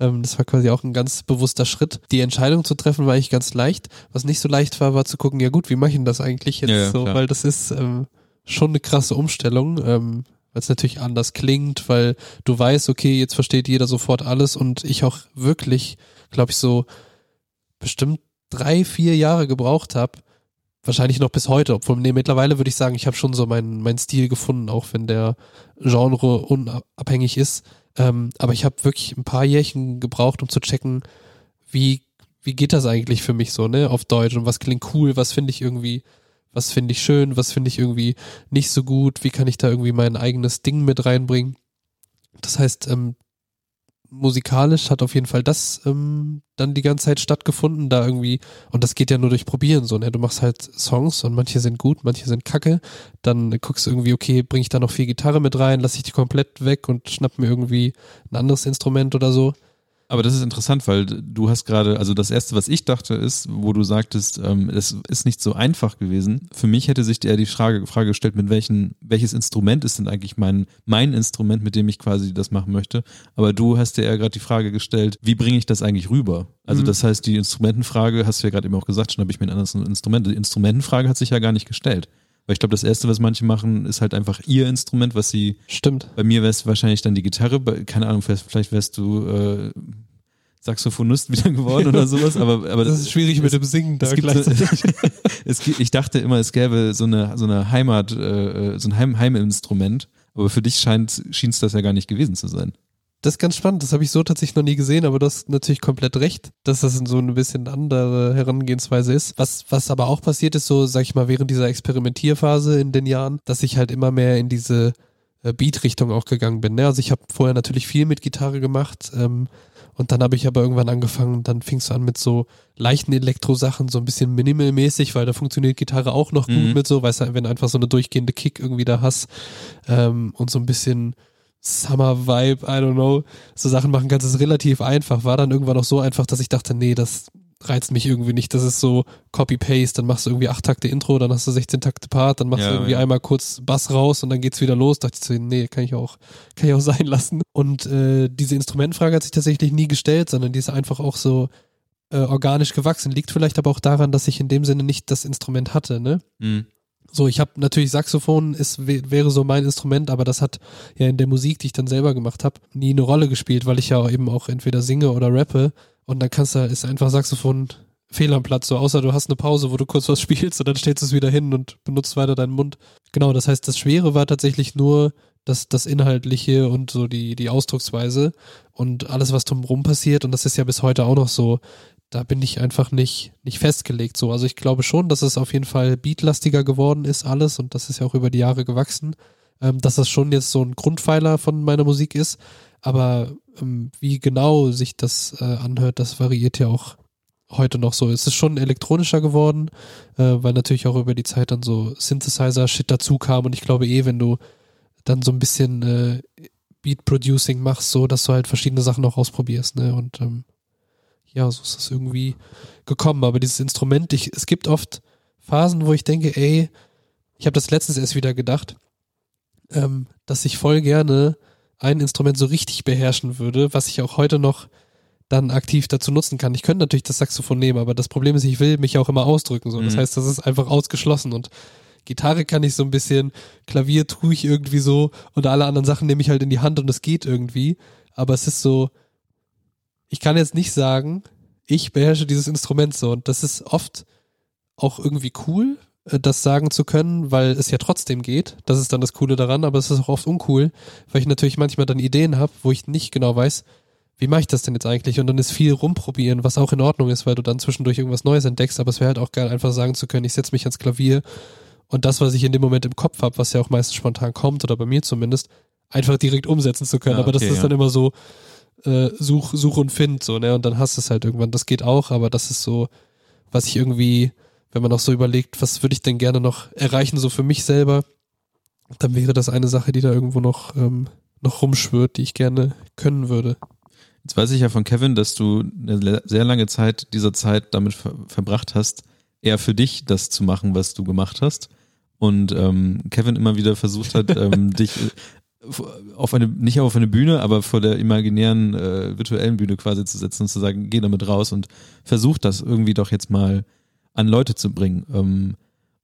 Ähm, das war quasi auch ein ganz bewusster Schritt. Die Entscheidung zu treffen war eigentlich ganz leicht. Was nicht so leicht war, war zu gucken, ja gut, wie mache ich denn das eigentlich jetzt Ja, so, klar. weil das ist ähm, schon eine krasse Umstellung. Ähm, weil es natürlich anders klingt, weil du weißt, okay, jetzt versteht jeder sofort alles und ich auch wirklich, glaube ich, so bestimmt drei, vier Jahre gebraucht habe, wahrscheinlich noch bis heute, obwohl nee, mittlerweile würde ich sagen, ich habe schon so meinen mein Stil gefunden, auch wenn der Genre unabhängig ist. Ähm, aber ich habe wirklich ein paar Jährchen gebraucht, um zu checken, wie wie geht das eigentlich für mich so, ne, auf Deutsch und was klingt cool, was finde ich irgendwie, was finde ich schön, was finde ich irgendwie nicht so gut, wie kann ich da irgendwie mein eigenes Ding mit reinbringen. Das heißt, ähm, musikalisch hat auf jeden Fall das ähm, dann die ganze Zeit stattgefunden, da irgendwie, und das geht ja nur durch Probieren so, ne? Du machst halt Songs und manche sind gut, manche sind kacke, dann guckst du irgendwie, okay, bring ich da noch viel Gitarre mit rein, lass ich die komplett weg und schnapp mir irgendwie ein anderes Instrument oder so. Aber das ist interessant, weil du hast gerade, also das erste, was ich dachte, ist, wo du sagtest, ähm, es ist nicht so einfach gewesen. Für mich hätte sich eher die Frage, Frage gestellt, mit welchen, welches Instrument ist denn eigentlich mein, mein Instrument, mit dem ich quasi das machen möchte. Aber du hast dir eher gerade die Frage gestellt, wie bringe ich das eigentlich rüber? Also Mhm. das heißt, die Instrumentenfrage, hast du ja gerade eben auch gesagt, schon habe ich mir ein anderes Instrument. Die Instrumentenfrage hat sich ja gar nicht gestellt. Weil ich glaube, das erste, was manche machen, ist halt einfach ihr Instrument, was sie Stimmt. bei mir wär's wahrscheinlich dann die Gitarre, bei, keine Ahnung, vielleicht, wärst du äh, Saxophonist wieder geworden oder sowas, aber, aber Das ist schwierig mit dem Singen da es gibt so, es gibt, ich dachte immer, es gäbe so eine, so eine Heimat, äh, so ein Heim, Heiminstrument, aber für dich scheint, schien es das ja gar nicht gewesen zu sein. Das ist ganz spannend, das habe ich so tatsächlich noch nie gesehen, aber du hast natürlich komplett recht, dass das so ein bisschen andere Herangehensweise ist. Was, was aber auch passiert ist, so sag ich mal, während dieser Experimentierphase in den Jahren, dass ich halt immer mehr in diese äh, Beat-Richtung auch gegangen bin. Ne? Also ich habe vorher natürlich viel mit Gitarre gemacht ähm, und dann habe ich aber irgendwann angefangen, dann fing es an mit so leichten Elektro-Sachen, so ein bisschen minimalmäßig, weil da funktioniert Gitarre auch noch gut Mhm. mit so, weißt du, wenn du einfach so eine durchgehende Kick irgendwie da hast ähm, und so ein bisschen Summer Vibe, I don't know, so Sachen machen kannst, ist relativ einfach. War dann irgendwann auch so einfach, dass ich dachte, nee, das reizt mich irgendwie nicht. Das ist so Copy-Paste, dann machst du irgendwie acht Takte Intro, dann hast du 16 Takte Part, dann machst Ja, du irgendwie ja. einmal kurz Bass raus und dann geht's wieder los. Dachte ich so, nee, kann ich auch, kann ich auch sein lassen. Und äh, diese Instrumentfrage hat sich tatsächlich nie gestellt, sondern die ist einfach auch so äh, organisch gewachsen. Liegt vielleicht aber auch daran, dass ich in dem Sinne nicht das Instrument hatte, ne? Mhm. So, ich habe natürlich Saxophon ist wä- wäre so mein Instrument, aber das hat ja in der Musik, die ich dann selber gemacht habe, nie eine Rolle gespielt, weil ich ja auch eben auch entweder singe oder rappe. Und dann kannst du ist einfach Saxophon fehl am Platz, so außer du hast eine Pause, wo du kurz was spielst und dann stellst du es wieder hin und benutzt weiter deinen Mund. Genau, das heißt, das Schwere war tatsächlich nur das, das Inhaltliche und so die, die Ausdrucksweise und alles, was drumherum passiert. Und das ist ja bis heute auch noch so, da bin ich einfach nicht, nicht festgelegt so. Also ich glaube schon, dass es auf jeden Fall beatlastiger geworden ist alles und das ist ja auch über die Jahre gewachsen, ähm, dass das schon jetzt so ein Grundpfeiler von meiner Musik ist. Aber ähm, wie genau sich das äh, anhört, das variiert ja auch heute noch so. Es ist schon elektronischer geworden, äh, weil natürlich auch über die Zeit dann so Synthesizer-Shit dazu kam und ich glaube eh, wenn du dann so ein bisschen äh, Beat-Producing machst, so dass du halt verschiedene Sachen auch ausprobierst, ne? Und ähm, ja, so ist es irgendwie gekommen. Aber dieses Instrument, ich, es gibt oft Phasen, wo ich denke, ey, ich habe das letztens erst wieder gedacht, ähm, dass ich voll gerne ein Instrument so richtig beherrschen würde, was ich auch heute noch dann aktiv dazu nutzen kann. Ich könnte natürlich das Saxophon nehmen, aber das Problem ist, ich will mich auch immer ausdrücken. So. Das Mhm. heißt, das ist einfach ausgeschlossen und Gitarre kann ich so ein bisschen, Klavier tue ich irgendwie so und alle anderen Sachen nehme ich halt in die Hand und es geht irgendwie. Aber es ist so, ich kann jetzt nicht sagen, ich beherrsche dieses Instrument so und das ist oft auch irgendwie cool, äh, das sagen zu können, weil es ja trotzdem geht. Das ist dann das Coole daran, aber es ist auch oft uncool, weil ich natürlich manchmal dann Ideen habe, wo ich nicht genau weiß, wie mache ich das denn jetzt eigentlich? Und dann ist viel rumprobieren, was auch in Ordnung ist, weil du dann zwischendurch irgendwas Neues entdeckst, aber es wäre halt auch geil, einfach sagen zu können, ich setze mich ans Klavier und das, was ich in dem Moment im Kopf habe, was ja auch meistens spontan kommt, oder bei mir zumindest, einfach direkt umsetzen zu können. Ja, aber das okay, ist ja. dann immer so, äh, such, such und find, so, ne? Und dann hast du es halt irgendwann. Das geht auch, aber das ist so, was ich irgendwie, wenn man auch so überlegt, was würde ich denn gerne noch erreichen, so für mich selber, dann wäre das eine Sache, die da irgendwo noch, ähm, noch rumschwirrt, die ich gerne können würde. Jetzt weiß ich ja von Kevin, dass du eine sehr lange Zeit dieser Zeit damit ver verbracht hast, eher für dich das zu machen, was du gemacht hast. Und ähm, Kevin immer wieder versucht hat, ähm, dich auf eine, nicht auf eine Bühne, aber vor der imaginären äh, virtuellen Bühne quasi zu setzen und zu sagen, geh damit raus und versuch das irgendwie doch jetzt mal an Leute zu bringen. Ähm,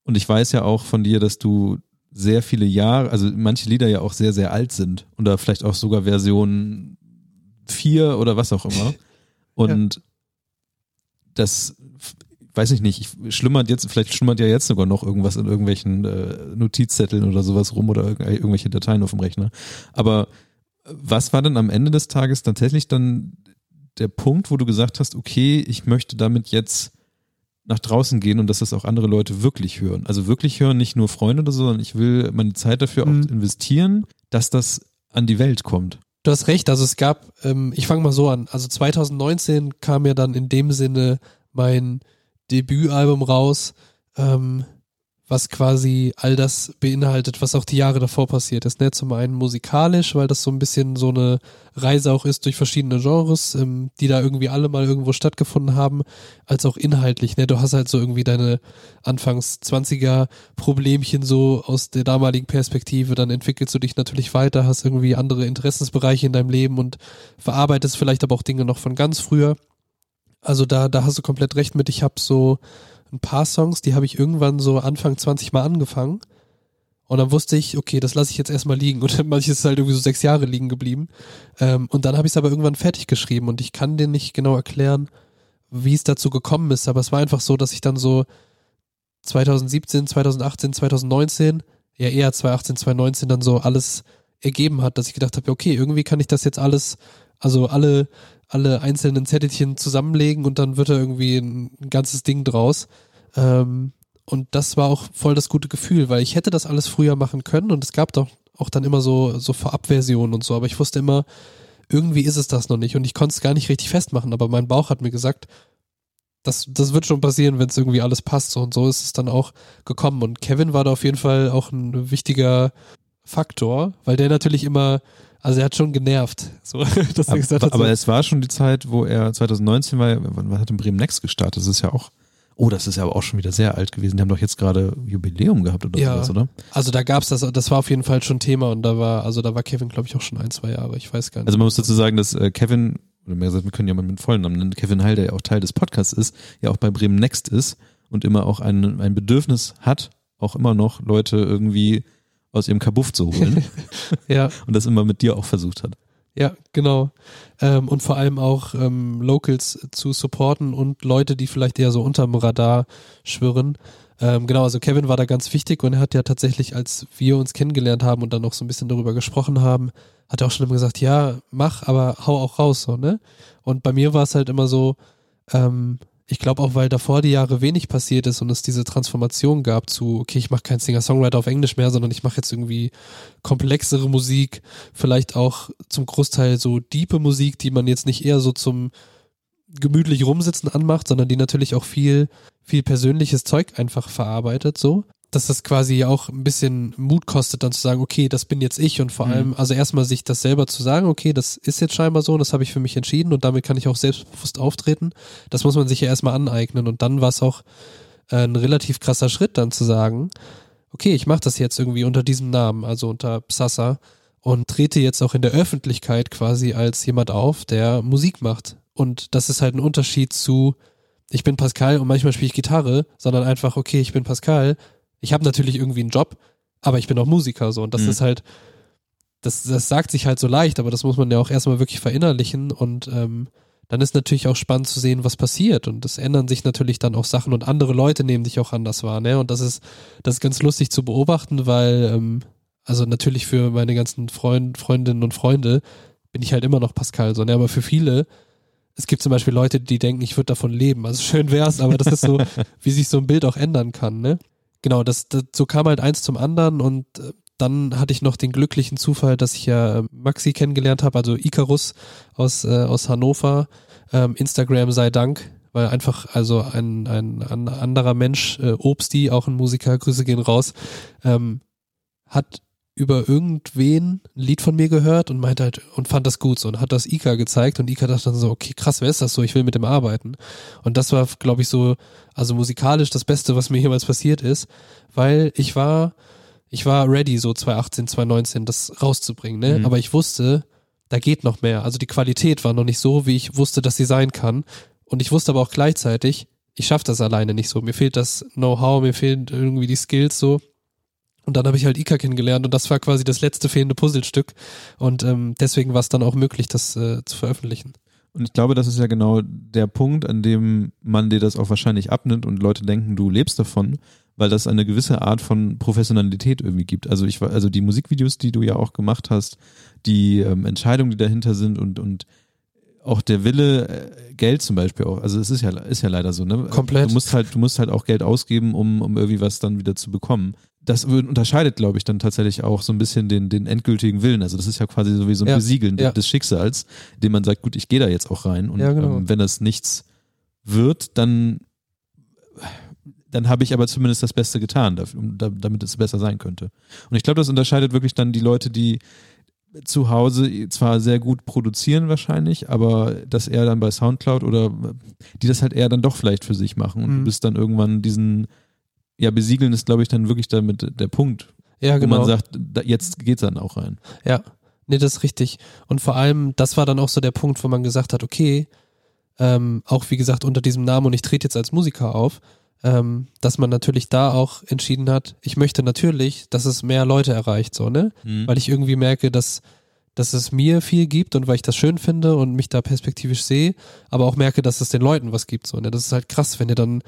und ich weiß ja auch von dir, dass du sehr viele Jahre, also manche Lieder ja auch sehr, sehr alt sind oder vielleicht auch sogar Version 4 oder was auch immer. Und ja. das weiß ich nicht, ich schlummert jetzt, vielleicht schlummert ja jetzt sogar noch irgendwas in irgendwelchen äh, Notizzetteln oder sowas rum oder irgendwelche Dateien auf dem Rechner. Aber was war denn am Ende des Tages tatsächlich dann der Punkt, wo du gesagt hast, okay, ich möchte damit jetzt nach draußen gehen und dass das auch andere Leute wirklich hören. Also wirklich hören, nicht nur Freunde oder so, sondern ich will meine Zeit dafür mhm. auch investieren, dass das an die Welt kommt. Du hast recht, also es gab, ähm, ich fange mal so an, also 2019 kam ja dann in dem Sinne mein Debütalbum raus, ähm, was quasi all das beinhaltet, was auch die Jahre davor passiert ist. Ne? Zum einen musikalisch, weil das so ein bisschen so eine Reise auch ist durch verschiedene Genres, ähm, die da irgendwie alle mal irgendwo stattgefunden haben, als auch inhaltlich. Ne? Du hast halt so irgendwie deine Anfangs 20er Problemchen so aus der damaligen Perspektive, dann entwickelst du dich natürlich weiter, hast irgendwie andere Interessensbereiche in deinem Leben und verarbeitest vielleicht aber auch Dinge noch von ganz früher. Also da, da hast du komplett recht mit. Ich habe so ein paar Songs, die habe ich irgendwann so Anfang 20 Mal angefangen. Und dann wusste ich, okay, das lasse ich jetzt erstmal liegen. Und manches ist halt irgendwie so sechs Jahre liegen geblieben. Ähm, und dann habe ich es aber irgendwann fertig geschrieben. Und ich kann dir nicht genau erklären, wie es dazu gekommen ist. Aber es war einfach so, dass ich dann so 2017, 2018, 2019, ja eher 2018, 2019 dann so alles ergeben hat, dass ich gedacht habe, okay, irgendwie kann ich das jetzt alles, also alle alle einzelnen Zettelchen zusammenlegen und dann wird da irgendwie ein, ganzes Ding draus. Ähm, und das war auch voll das gute Gefühl, weil ich hätte das alles früher machen können und es gab doch auch dann immer so, so Vorabversionen und so, aber ich wusste immer, irgendwie ist es das noch nicht und ich konnte es gar nicht richtig festmachen, aber mein Bauch hat mir gesagt, das, das wird schon passieren, wenn es irgendwie alles passt. So, und so ist es dann auch gekommen. Und Kevin war da auf jeden Fall auch ein wichtiger Faktor, weil der natürlich immer also er hat schon genervt. So, dass er gesagt hat, aber so. es war schon die Zeit, wo er 2019 war, wann hat in Bremen Next gestartet? Das ist ja auch, oh, das ist ja aber auch schon wieder sehr alt gewesen. Die haben doch jetzt gerade Jubiläum gehabt oder ja, sowas, oder? Also da gab's das, das war auf jeden Fall schon Thema und da war, also da war Kevin, glaube ich, auch schon ein, zwei Jahre, ich weiß gar nicht. Also man muss dazu sagen, dass äh, Kevin, oder mehr gesagt, wir können ja mal mit vollen Namen nennen, Kevin Heil, der ja auch Teil des Podcasts ist, ja auch bei Bremen Next ist und immer auch ein, ein Bedürfnis hat, auch immer noch Leute irgendwie aus ihrem Kabuff zu holen. ja. Und das immer mit dir auch versucht hat. Ja, genau. Ähm, und vor allem auch ähm, Locals zu supporten und Leute, die vielleicht eher so unterm Radar schwirren. Ähm, genau, also Kevin war da ganz wichtig und er hat ja tatsächlich, als wir uns kennengelernt haben und dann noch so ein bisschen darüber gesprochen haben, hat er auch schon immer gesagt, ja, mach, aber hau auch raus, so, ne? Und bei mir war es halt immer so, ähm, ich glaube auch, weil davor die Jahre wenig passiert ist und es diese Transformation gab zu, okay, ich mache kein Singer-Songwriter auf Englisch mehr, sondern ich mache jetzt irgendwie komplexere Musik, vielleicht auch zum Großteil so diepe Musik, die man jetzt nicht eher so zum gemütlich rumsitzen anmacht, sondern die natürlich auch viel, viel persönliches Zeug einfach verarbeitet, so dass das quasi auch ein bisschen Mut kostet, dann zu sagen, okay, das bin jetzt ich und vor mhm. allem, also erstmal sich das selber zu sagen, okay, das ist jetzt scheinbar so, das habe ich für mich entschieden und damit kann ich auch selbstbewusst auftreten. Das muss man sich ja erstmal aneignen und dann war es auch äh, ein relativ krasser Schritt, dann zu sagen, okay, ich mache das jetzt irgendwie unter diesem Namen, also unter Psassa und trete jetzt auch in der Öffentlichkeit quasi als jemand auf, der Musik macht. Und das ist halt ein Unterschied zu, ich bin Pascal und manchmal spiele ich Gitarre, sondern einfach, okay, ich bin Pascal, ich habe natürlich irgendwie einen Job, aber ich bin auch Musiker so und das mhm. ist halt, das, das sagt sich halt so leicht, aber das muss man ja auch erstmal wirklich verinnerlichen und ähm, dann ist natürlich auch spannend zu sehen, was passiert und es ändern sich natürlich dann auch Sachen und andere Leute nehmen dich auch anders wahr, ne? Und das ist, das ist ganz lustig zu beobachten, weil, ähm, also natürlich für meine ganzen Freund, Freundinnen und Freunde bin ich halt immer noch Pascal, so, ne? Aber für viele, es gibt zum Beispiel Leute, die denken, ich würde davon leben. Also schön wär's, aber das ist so, wie sich so ein Bild auch ändern kann, ne? Genau, das, das, so kam halt eins zum anderen und äh, dann hatte ich noch den glücklichen Zufall, dass ich ja äh, Maxi kennengelernt habe, also Icarus aus, äh, aus Hannover. Ähm, Instagram sei Dank, weil einfach also ein, ein, ein anderer Mensch, äh, Obsti, auch ein Musiker, Grüße gehen raus, ähm, hat über irgendwen ein Lied von mir gehört und meinte halt und fand das gut so und hat das Ika gezeigt und Ika dachte dann so, okay, krass, wer ist das so? Ich will mit dem arbeiten. Und das war, glaube ich, so, also musikalisch das Beste, was mir jemals passiert ist, weil ich war, ich war ready, so 2018, 2019 das rauszubringen, ne? Mhm. Aber ich wusste, da geht noch mehr. Also die Qualität war noch nicht so, wie ich wusste, dass sie sein kann. Und ich wusste aber auch gleichzeitig, ich schaffe das alleine nicht so. Mir fehlt das Know-how, mir fehlen irgendwie die Skills so. Und dann habe ich halt Ika kennengelernt und das war quasi das letzte fehlende Puzzlestück. Und ähm, deswegen war es dann auch möglich, das äh, zu veröffentlichen. Und ich glaube, das ist ja genau der Punkt, an dem man dir das auch wahrscheinlich abnimmt und Leute denken, du lebst davon, weil das eine gewisse Art von Professionalität irgendwie gibt. Also ich war, also die Musikvideos, die du ja auch gemacht hast, die ähm, Entscheidungen, die dahinter sind und und auch der Wille, äh, Geld zum Beispiel auch. Also es ist ja ist ja leider so, ne? Komplett. Du musst halt du musst halt auch Geld ausgeben, um um irgendwie was dann wieder zu bekommen. Das unterscheidet, glaube ich, dann tatsächlich auch so ein bisschen den den endgültigen Willen. Also das ist ja quasi so wie so ein Ja, Besiegeln ja. des Schicksals, dem man sagt, gut, ich gehe da jetzt auch rein und Ja, genau. ähm, wenn das nichts wird, dann dann habe ich aber zumindest das Beste getan, damit es besser sein könnte. Und ich glaube, das unterscheidet wirklich dann die Leute, die zu Hause zwar sehr gut produzieren wahrscheinlich, aber das eher dann bei Soundcloud oder die das halt eher dann doch vielleicht für sich machen und Mhm. du bist dann irgendwann diesen, ja, besiegeln ist glaube ich dann wirklich damit der Punkt, Ja, wo genau. man sagt, da, jetzt geht's dann auch rein. Ja, nee, das ist richtig. Und vor allem, das war dann auch so der Punkt, wo man gesagt hat, okay, ähm, auch wie gesagt unter diesem Namen und ich trete jetzt als Musiker auf, ähm, dass man natürlich da auch entschieden hat, ich möchte natürlich, dass es mehr Leute erreicht, so, ne? Weil ich irgendwie merke, dass, dass es mir viel gibt und weil ich das schön finde und mich da perspektivisch sehe, aber auch merke, dass es den Leuten was gibt, so, ne? Das ist halt krass, wenn ihr dann,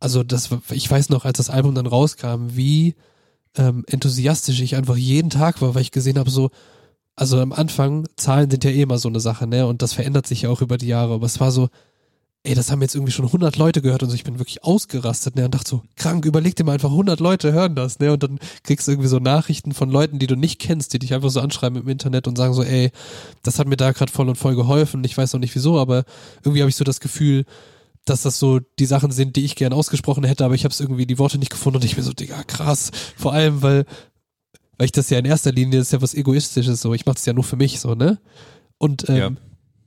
also das, ich weiß noch, als das Album dann rauskam, wie ähm, enthusiastisch ich einfach jeden Tag war, weil ich gesehen habe, so, also am Anfang, Zahlen sind ja eh immer so eine Sache, ne? Und das verändert sich ja auch über die Jahre. Aber es war so, ey, das haben jetzt irgendwie schon 100 Leute gehört und so, ich bin wirklich ausgerastet, ne? Und dachte so, krank, überleg dir mal einfach, 100 Leute hören das, ne? Und dann kriegst du irgendwie so Nachrichten von Leuten, die du nicht kennst, die dich einfach so anschreiben im Internet und sagen so, ey, das hat mir da gerade voll und voll geholfen. Ich weiß noch nicht wieso, aber irgendwie habe ich so das Gefühl, dass das so die Sachen sind, die ich gern ausgesprochen hätte, aber ich habe es irgendwie die Worte nicht gefunden und ich bin so, Digga, krass. Vor allem, weil, weil ich das ja in erster Linie das ist ja was Egoistisches so. Ich mache das ja nur für mich so, ne? Und ähm, Ja.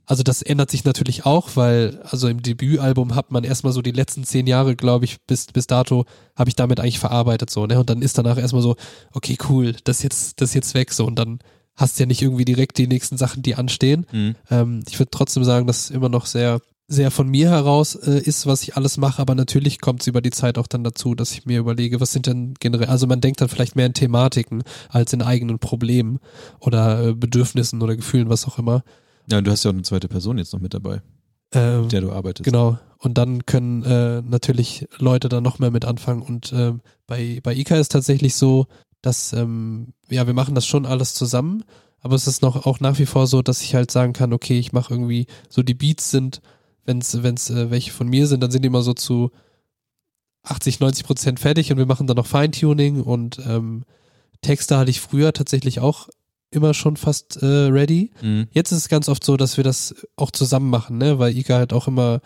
also das ändert sich natürlich auch, weil also im Debütalbum hat man erstmal so die letzten zehn Jahre, glaube ich, bis bis dato habe ich damit eigentlich verarbeitet so, ne? Und dann ist danach erstmal so, okay, cool, das jetzt das jetzt weg so und dann hast du ja nicht irgendwie direkt die nächsten Sachen, die anstehen. Mhm. Ähm, ich würde trotzdem sagen, dass immer noch sehr, sehr von mir heraus äh, ist, was ich alles mache, aber natürlich kommt es über die Zeit auch dann dazu, dass ich mir überlege, was sind denn generell, also man denkt dann vielleicht mehr in Thematiken als in eigenen Problemen oder äh, Bedürfnissen oder Gefühlen, was auch immer. Ja, und du hast ja auch eine zweite Person jetzt noch mit dabei, Ähm, mit der du arbeitest. Genau. Und dann können äh, natürlich Leute da noch mehr mit anfangen. Und ähm, bei, bei Ika ist tatsächlich so, dass, ähm, ja, wir machen das schon alles zusammen, aber es ist noch auch nach wie vor so, dass ich halt sagen kann, okay, ich mache irgendwie, so die Beats sind, wenn es äh, welche von mir sind, dann sind die immer so zu 80, 90 Prozent fertig und wir machen dann noch Feintuning und ähm, Texte hatte ich früher tatsächlich auch immer schon fast äh, ready. Mhm. Jetzt ist es ganz oft so, dass wir das auch zusammen machen, ne? Weil Ika halt auch immer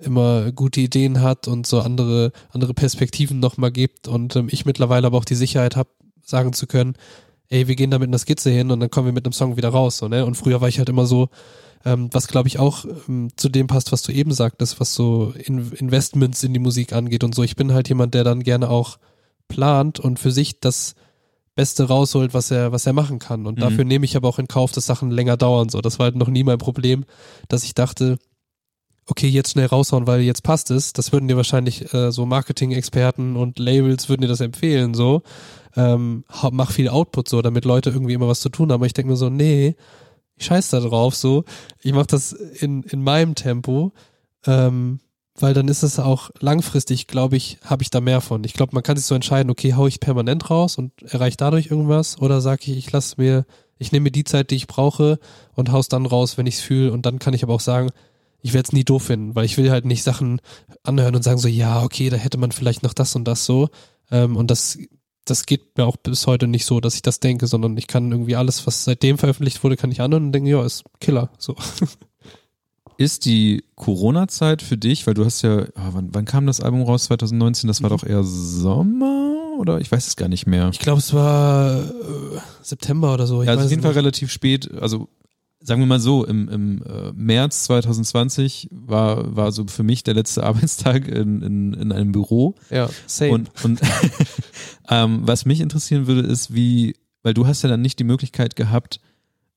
immer gute Ideen hat und so andere andere Perspektiven nochmal gibt und ähm, ich mittlerweile aber auch die Sicherheit habe, sagen zu können, ey, wir gehen da mit einer Skizze hin und dann kommen wir mit einem Song wieder raus, so, ne? Und früher war ich halt immer so, ähm, was glaube ich auch ähm, zu dem passt, was du eben sagtest, was so in Investments in die Musik angeht und so. Ich bin halt jemand, der dann gerne auch plant und für sich das Beste rausholt, was er, was er machen kann. Und Mhm. dafür nehme ich aber auch in Kauf, dass Sachen länger dauern. So, das war halt noch nie mein Problem, dass ich dachte, okay, jetzt schnell raushauen, weil jetzt passt es. Das würden dir wahrscheinlich äh, so Marketing-Experten und Labels würden dir das empfehlen, so. Ähm, mach viel Output so, damit Leute irgendwie immer was zu tun haben. Aber ich denke mir so, nee, ich scheiß da drauf, so. Ich mach das in, in meinem Tempo. Ähm, weil dann ist es auch langfristig, glaube ich, habe ich da mehr von. Ich glaube, man kann sich so entscheiden, okay, hau ich permanent raus und erreiche dadurch irgendwas oder sage ich, ich lasse mir, ich nehme mir die Zeit, die ich brauche und hau's dann raus, wenn ich es fühle und dann kann ich aber auch sagen, ich werde es nie doof finden, weil ich will halt nicht Sachen anhören und sagen so, ja, okay, da hätte man vielleicht noch das und das so ähm, und das das geht mir auch bis heute nicht so, dass ich das denke, sondern ich kann irgendwie alles, was seitdem veröffentlicht wurde, kann ich anhören und denken, ja, ist Killer, so. Ist die Corona-Zeit für dich, weil du hast ja, ah, wann, wann kam das Album raus? 2019? Das war Mhm. doch eher Sommer oder ich weiß es gar nicht mehr. Ich glaube, es war äh, September oder so. Ich ja, also auf jeden Fall relativ spät, also sagen wir mal so, im, im äh, März 2020 war, war so für mich der letzte Arbeitstag in, in, in einem Büro. Ja, same. Und, und ähm, was mich interessieren würde, ist, wie, weil du hast ja dann nicht die Möglichkeit gehabt,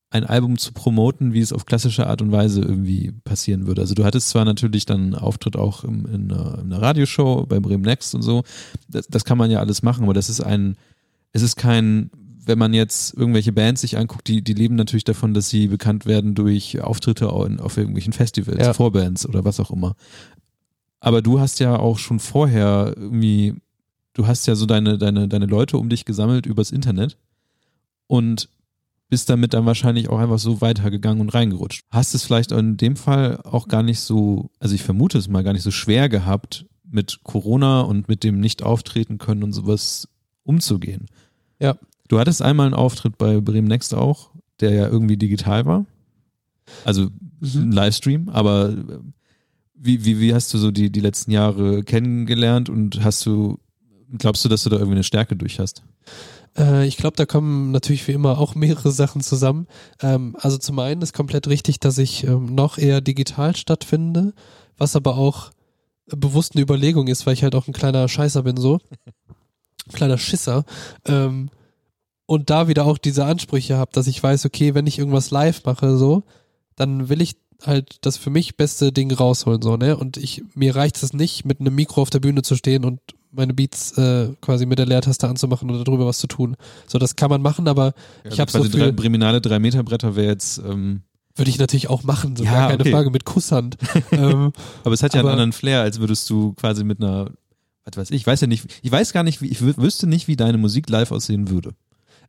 ein Album zu promoten, wie es auf klassische Art und Weise irgendwie passieren würde. Also du hattest zwar natürlich dann einen Auftritt auch im, in, einer, in einer Radioshow bei Bremen Next und so, das, das kann man ja alles machen, aber das ist ein, es ist kein, wenn man jetzt irgendwelche Bands sich anguckt, die, die leben natürlich davon, dass sie bekannt werden durch Auftritte auf, irgendwelchen Festivals, Ja. Vorbands oder was auch immer. Aber du hast ja auch schon vorher irgendwie, du hast ja so deine, deine, deine Leute um dich gesammelt übers Internet und bist damit dann wahrscheinlich auch einfach so weitergegangen und reingerutscht. Hast es vielleicht in dem Fall auch gar nicht so, also ich vermute es mal, gar nicht so schwer gehabt, mit Corona und mit dem Nicht-Auftreten können und sowas umzugehen. Ja. Du hattest einmal einen Auftritt bei Bremen Next auch, der ja irgendwie digital war. Also ein Mhm. Livestream, aber äh, wie, wie, wie hast du so die, die letzten Jahre kennengelernt und hast du, glaubst du, dass du da irgendwie eine Stärke durch hast? Äh, ich glaube, da kommen natürlich wie immer auch mehrere Sachen zusammen. Ähm, also zum einen ist komplett richtig, dass ich ähm, noch eher digital stattfinde, was aber auch bewusst eine Überlegung ist, weil ich halt auch ein kleiner Scheißer bin so. kleiner Schisser. Ähm, und da wieder auch diese Ansprüche habe, dass ich weiß, okay, wenn ich irgendwas live mache, so, dann will ich halt das für mich beste Ding rausholen, so, ne? Und ich, mir reicht es nicht, mit einem Mikro auf der Bühne zu stehen und meine Beats äh, quasi mit der Leertaste anzumachen oder drüber was zu tun. So, das kann man machen, aber ich habe so quasi drei, viel, Breminale 3 Meter Bretter wäre jetzt, ähm, würde ich natürlich auch machen, so Ja, gar keine okay. Frage, mit Kusshand. ähm, aber es hat ja einen anderen Flair, als würdest du quasi mit einer, was weiß ich, ich weiß ja nicht, ich weiß gar nicht, wie, ich wü- wüsste nicht, wie deine Musik live aussehen würde.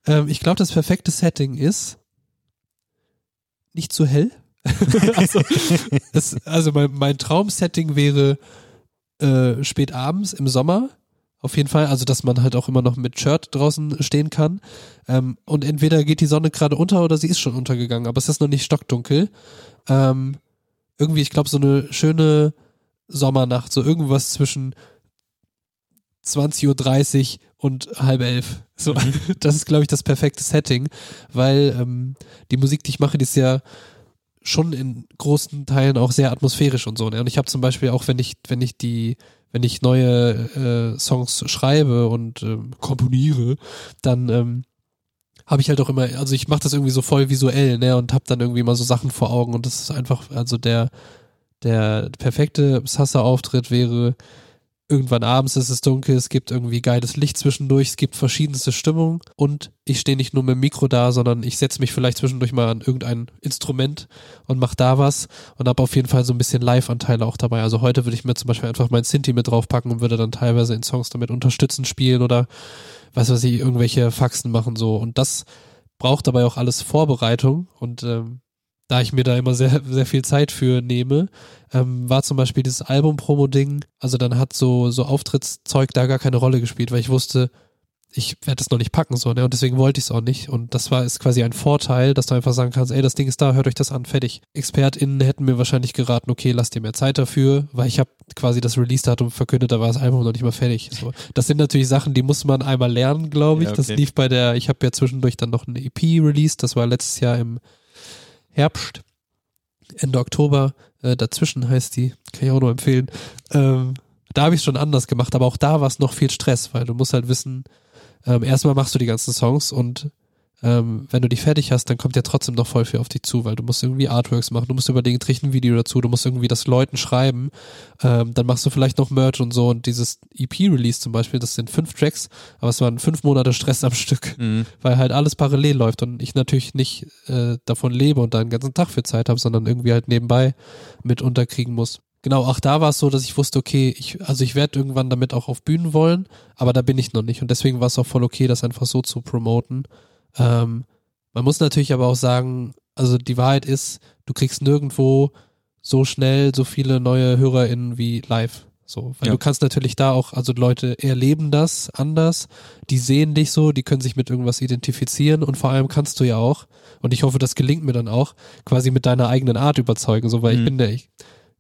Ähm, ich glaube, das perfekte Setting ist nicht zu hell. also, das, also mein, mein Traumsetting wäre äh, spät abends im Sommer. Auf jeden Fall, also dass man halt auch immer noch mit Shirt draußen stehen kann. Ähm, und entweder geht die Sonne gerade unter oder sie ist schon untergegangen, aber es ist noch nicht stockdunkel. Ähm, irgendwie, ich glaube, so eine schöne Sommernacht, so irgendwas zwischen 20.30 Uhr und halb elf. So, das ist, glaube ich, das perfekte Setting, weil ähm, die Musik, die ich mache, die ist ja schon in großen Teilen auch sehr atmosphärisch und so. Ne? Und ich habe zum Beispiel auch, wenn ich, wenn ich die, wenn ich neue äh, Songs schreibe und ähm, komponiere, dann ähm, habe ich halt auch immer, also ich mache das irgendwie so voll visuell, ne, und habe dann irgendwie mal so Sachen vor Augen und das ist einfach, also der der perfekte Sassa-Auftritt wäre, irgendwann abends ist es dunkel, es gibt irgendwie geiles Licht zwischendurch, es gibt verschiedenste Stimmungen und ich stehe nicht nur mit dem Mikro da, sondern ich setze mich vielleicht zwischendurch mal an irgendein Instrument und mache da was und habe auf jeden Fall so ein bisschen Live-Anteile auch dabei. Also heute würde ich mir zum Beispiel einfach mein Sinti mit draufpacken und würde dann teilweise in Songs damit unterstützen spielen oder was weiß ich, irgendwelche Faxen machen so und das braucht dabei auch alles Vorbereitung und ähm, da ich mir da immer sehr, sehr viel Zeit für nehme, ähm, war zum Beispiel dieses Album-Promo-Ding, also dann hat so, so Auftrittszeug da gar keine Rolle gespielt, weil ich wusste, ich werde das noch nicht packen, so, ne, und deswegen wollte ich es auch nicht. Und das war, ist quasi ein Vorteil, dass du einfach sagen kannst, ey, das Ding ist da, hört euch das an, fertig. ExpertInnen hätten mir wahrscheinlich geraten, okay, lass dir mehr Zeit dafür, weil ich habe quasi das Release-Datum verkündet, da war das Album noch nicht mal fertig. So. Das sind natürlich Sachen, die muss man einmal lernen, glaube ich. Ja, Das okay. lief bei der, ich habe ja zwischendurch dann noch eine EP released, das war letztes Jahr im Herbst, Ende Oktober, äh, dazwischen heißt die, kann ich auch nur empfehlen. Ähm, da habe ich schon anders gemacht, aber auch da war es noch viel Stress, weil du musst halt wissen, ähm, erstmal machst du die ganzen Songs und ähm, wenn du die fertig hast, dann kommt ja trotzdem noch voll viel auf dich zu, weil du musst irgendwie Artworks machen, du musst überlegen, krieg ich ein Video dazu, du musst irgendwie das Leuten schreiben, ähm, dann machst du vielleicht noch Merch und so und dieses EP-Release zum Beispiel, das sind fünf Tracks, aber es waren fünf Monate Stress am Stück Mhm. weil halt alles parallel läuft und ich natürlich nicht äh, davon lebe und da einen ganzen Tag für Zeit habe, sondern irgendwie halt nebenbei mit unterkriegen muss. Genau, auch da war es so, dass ich wusste, okay, ich, also ich werde irgendwann damit auch auf Bühnen wollen, aber da bin ich noch nicht und deswegen war es auch voll okay, das einfach so zu promoten. Ähm, man muss natürlich aber auch sagen, also die Wahrheit ist, du kriegst nirgendwo so schnell so viele neue HörerInnen wie live. So, weil Ja. du kannst natürlich da auch, also Leute erleben das anders, die sehen dich so, die können sich mit irgendwas identifizieren und vor allem kannst du ja auch, und ich hoffe, das gelingt mir dann auch, quasi mit deiner eigenen Art überzeugen, so, weil Mhm. ich bin der, ich,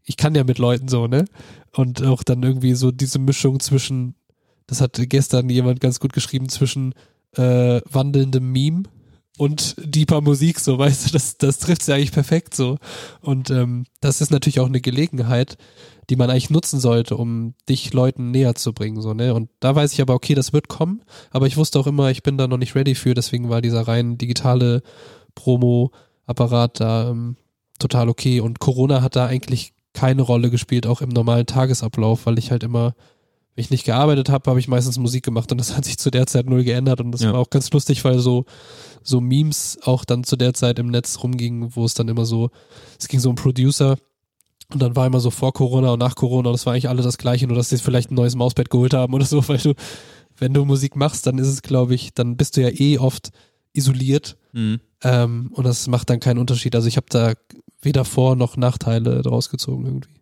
ich kann ja mit Leuten so, ne? Und auch dann irgendwie so diese Mischung zwischen das hat gestern jemand ganz gut geschrieben, zwischen äh, wandelndem Meme und deeper Musik, so weißt du, das, das trifft sie eigentlich perfekt so. Und ähm, das ist natürlich auch eine Gelegenheit, die man eigentlich nutzen sollte, um dich Leuten näher zu bringen, so, ne? Und da weiß ich aber, okay, das wird kommen, aber ich wusste auch immer, ich bin da noch nicht ready für, deswegen war dieser rein digitale Promo-Apparat da ähm, total okay. Und Corona hat da eigentlich keine Rolle gespielt, auch im normalen Tagesablauf, weil ich halt immer wenn ich nicht gearbeitet habe, habe ich meistens Musik gemacht und das hat sich zu der Zeit null geändert und das ja. war auch ganz lustig, weil so so Memes auch dann zu der Zeit im Netz rumgingen, wo es dann immer so, es ging so um Producer und dann war immer so vor Corona und nach Corona und das war eigentlich alle das gleiche, nur dass sie vielleicht ein neues Mauspad geholt haben oder so, weil du, wenn du Musik machst, dann ist es, glaube ich, dann bist du ja eh oft isoliert mhm. ähm, und das macht dann keinen Unterschied. Also ich habe da weder Vor- noch Nachteile draus gezogen irgendwie.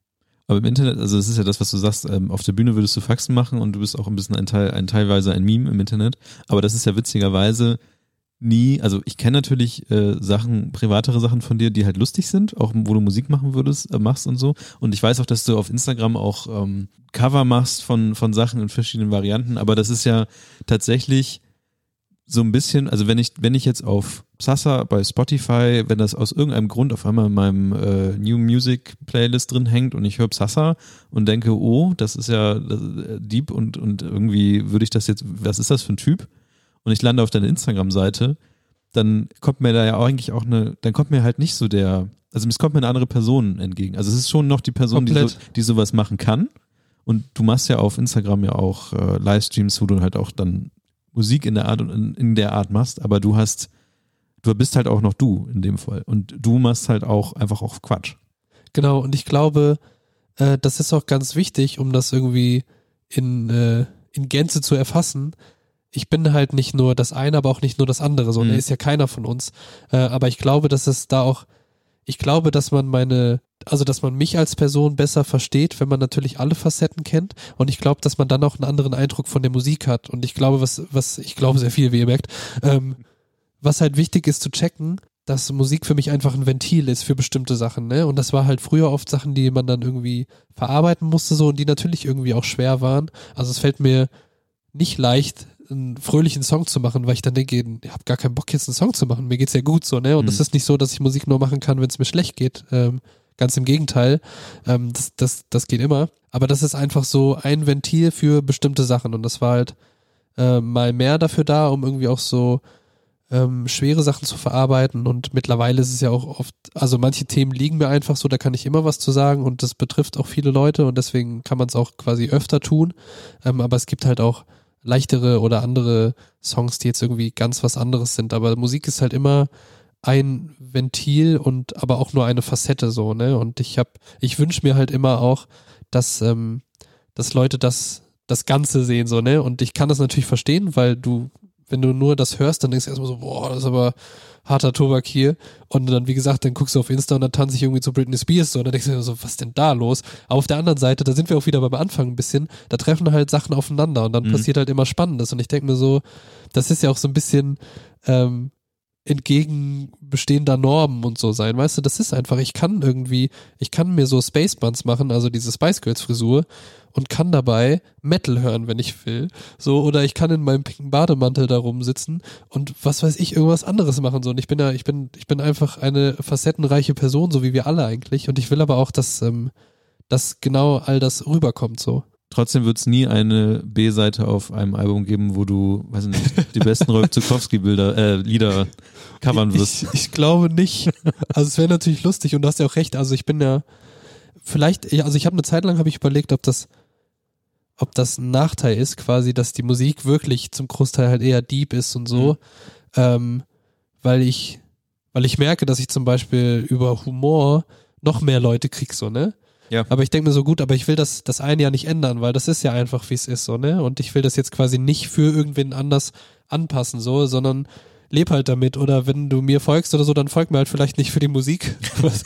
Aber im Internet, also das ist ja das, was du sagst, ähm, auf der Bühne würdest du Faxen machen und du bist auch ein bisschen ein Teil, ein teilweise ein Meme im Internet. Aber das ist ja witzigerweise nie, also ich kenne natürlich äh, Sachen, privatere Sachen von dir, die halt lustig sind, auch wo du Musik machen würdest, äh, machst und so. Und ich weiß auch, dass du auf Instagram auch ähm, Cover machst von, von Sachen in verschiedenen Varianten, aber das ist ja tatsächlich so ein bisschen, also wenn ich, wenn ich jetzt auf Sasa bei Spotify, wenn das aus irgendeinem Grund auf einmal in meinem äh, New Music Playlist drin hängt und ich höre Sasa und denke, oh, das ist ja das, äh, deep und, und irgendwie würde ich das jetzt, was ist das für ein Typ? Und ich lande auf deine Instagram-Seite, dann kommt mir da ja eigentlich auch eine, dann kommt mir halt nicht so der, also es kommt mir eine andere Person entgegen. Also es ist schon noch die Person, die, so, die sowas machen kann. Und du machst ja auf Instagram ja auch äh, Livestreams, wo du halt auch dann Musik in der Art und in, in der Art machst, aber du hast du bist halt auch noch du in dem Fall. Und du machst halt auch einfach auch Quatsch. Genau, und ich glaube, äh, das ist auch ganz wichtig, um das irgendwie in, äh, in Gänze zu erfassen. Ich bin halt nicht nur das eine, aber auch nicht nur das andere. So, mhm. ist ja keiner von uns. Äh, aber ich glaube, dass es da auch, ich glaube, dass man meine, also dass man mich als Person besser versteht, wenn man natürlich alle Facetten kennt. Und ich glaube, dass man dann auch einen anderen Eindruck von der Musik hat. Und ich glaube, was, was, ich glaube sehr viel, wie ihr merkt, ähm, was halt wichtig ist zu checken, dass Musik für mich einfach ein Ventil ist für bestimmte Sachen, ne? Und das war halt früher oft Sachen, die man dann irgendwie verarbeiten musste so und die natürlich irgendwie auch schwer waren. Also es fällt mir nicht leicht, einen fröhlichen Song zu machen, weil ich dann denke, ich habe gar keinen Bock jetzt einen Song zu machen. Mir geht's ja gut so, ne? Und es mhm. ist nicht so, dass ich Musik nur machen kann, wenn es mir schlecht geht. Ähm, ganz im Gegenteil. Ähm, das, das, das geht immer. Aber das ist einfach so ein Ventil für bestimmte Sachen und das war halt äh, mal mehr dafür da, um irgendwie auch so ähm, schwere Sachen zu verarbeiten und mittlerweile ist es ja auch oft, also manche Themen liegen mir einfach so, da kann ich immer was zu sagen und das betrifft auch viele Leute und deswegen kann man es auch quasi öfter tun, ähm, aber es gibt halt auch leichtere oder andere Songs, die jetzt irgendwie ganz was anderes sind, aber Musik ist halt immer ein Ventil und aber auch nur eine Facette so, ne? Und ich habe, ich wünsche mir halt immer auch, dass, ähm, dass Leute das, das Ganze sehen, so, ne? Und ich kann das natürlich verstehen, weil du wenn du nur das hörst, dann denkst du erstmal so, boah, das ist aber harter Tobak hier. Und dann, wie gesagt, dann guckst du auf Insta und dann tanze ich irgendwie zu Britney Spears so. Und dann denkst du so, was ist denn da los? Aber auf der anderen Seite, da sind wir auch wieder beim Anfang ein bisschen, da treffen halt Sachen aufeinander und dann mhm. passiert halt immer Spannendes. Und ich denke mir so, das ist ja auch so ein bisschen, ähm, entgegen bestehender Normen und so sein. Weißt du, das ist einfach, ich kann irgendwie, ich kann mir so Space Buns machen, also diese Spice Girls Frisur und kann dabei Metal hören, wenn ich will. So, oder ich kann in meinem pinken Bademantel da rumsitzen und was weiß ich, irgendwas anderes machen. So, und ich bin ja, ich bin, ich bin einfach eine facettenreiche Person, so wie wir alle eigentlich. Und ich will aber auch, dass, ähm, dass genau all das rüberkommt, so. Trotzdem wird es nie eine B-Seite auf einem Album geben, wo du, weiß nicht, die besten Rolf Zukowski-Bilder, äh, Lieder covern wirst. Ich, ich glaube nicht. Also es wäre natürlich lustig und du hast ja auch recht. Also ich bin ja, vielleicht, also ich habe eine Zeit lang habe ich überlegt, ob das ob das ein Nachteil ist, quasi, dass die Musik wirklich zum Großteil halt eher deep ist und so, mhm. ähm, weil ich, weil ich merke, dass ich zum Beispiel über Humor noch mehr Leute krieg, so, ne? Ja. Aber ich denke mir so gut, aber ich will das, das eine ja nicht ändern, weil das ist ja einfach, wie es ist, so, ne? Und ich will das jetzt quasi nicht für irgendwen anders anpassen, so, sondern leb halt damit. Oder wenn du mir folgst oder so, dann folg mir halt vielleicht nicht für die Musik, was,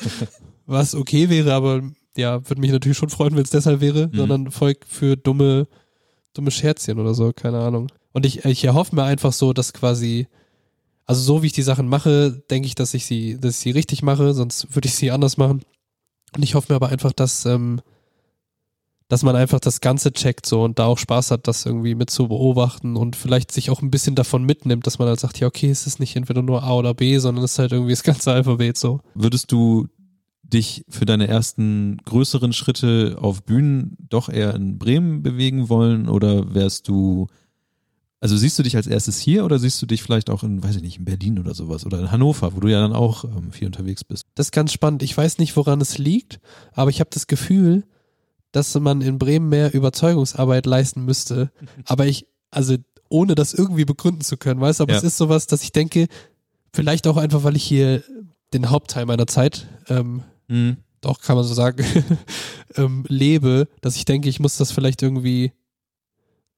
was okay wäre, aber ja, würde mich natürlich schon freuen, wenn es deshalb wäre, mhm. sondern Volk für dumme, dumme Scherzchen oder so, keine Ahnung. Und ich, ich erhoffe mir einfach so, dass quasi, also so wie ich die Sachen mache, denke ich, dass ich sie, dass ich sie richtig mache, sonst würde ich sie anders machen. Und ich hoffe mir aber einfach, dass, ähm, dass man einfach das Ganze checkt so und da auch Spaß hat, das irgendwie mit zu beobachten und vielleicht sich auch ein bisschen davon mitnimmt, dass man halt sagt, ja, okay, es ist nicht entweder nur A oder B, sondern es ist halt irgendwie das ganze Alphabet so. Würdest du dich für deine ersten größeren Schritte auf Bühnen doch eher in Bremen bewegen wollen oder wärst du, also siehst du dich als erstes hier oder siehst du dich vielleicht auch in, weiß ich nicht, in Berlin oder sowas oder in Hannover, wo du ja dann auch ähm, viel unterwegs bist? Das ist ganz spannend. Ich weiß nicht, woran es liegt, aber ich habe das Gefühl, dass man in Bremen mehr Überzeugungsarbeit leisten müsste. Aber ich, also ohne das irgendwie begründen zu können, weißt du, aber Ja. es ist sowas, dass ich denke, vielleicht auch einfach, weil ich hier den Hauptteil meiner Zeit, ähm, Mhm. doch kann man so sagen, ähm, lebe, dass ich denke, ich muss das vielleicht irgendwie,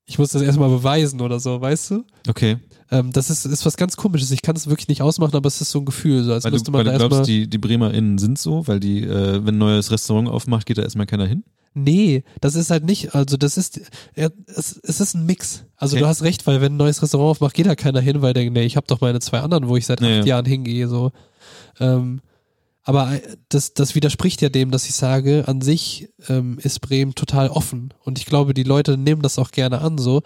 ich muss das erstmal beweisen oder so, weißt du? Okay. Ähm, das ist, ist was ganz komisches. Ich kann es wirklich nicht ausmachen, aber es ist so ein Gefühl, so als Weil müsste du, man weil da du glaubst, die, die BremerInnen sind so, weil die, äh, wenn ein neues Restaurant aufmacht, geht da erstmal keiner hin? Nee, das ist halt nicht, also das ist, ja, es, es ist ein Mix. Also Okay. du hast recht, weil wenn ein neues Restaurant aufmacht, geht da keiner hin, weil der denkt, nee, ich habe doch meine zwei anderen, wo ich seit Ja, acht ja. Jahren hingehe, so. Ähm, aber äh, das, das widerspricht ja dem, dass ich sage, an sich ähm, ist Bremen total offen. Und ich glaube, die Leute nehmen das auch gerne an, so.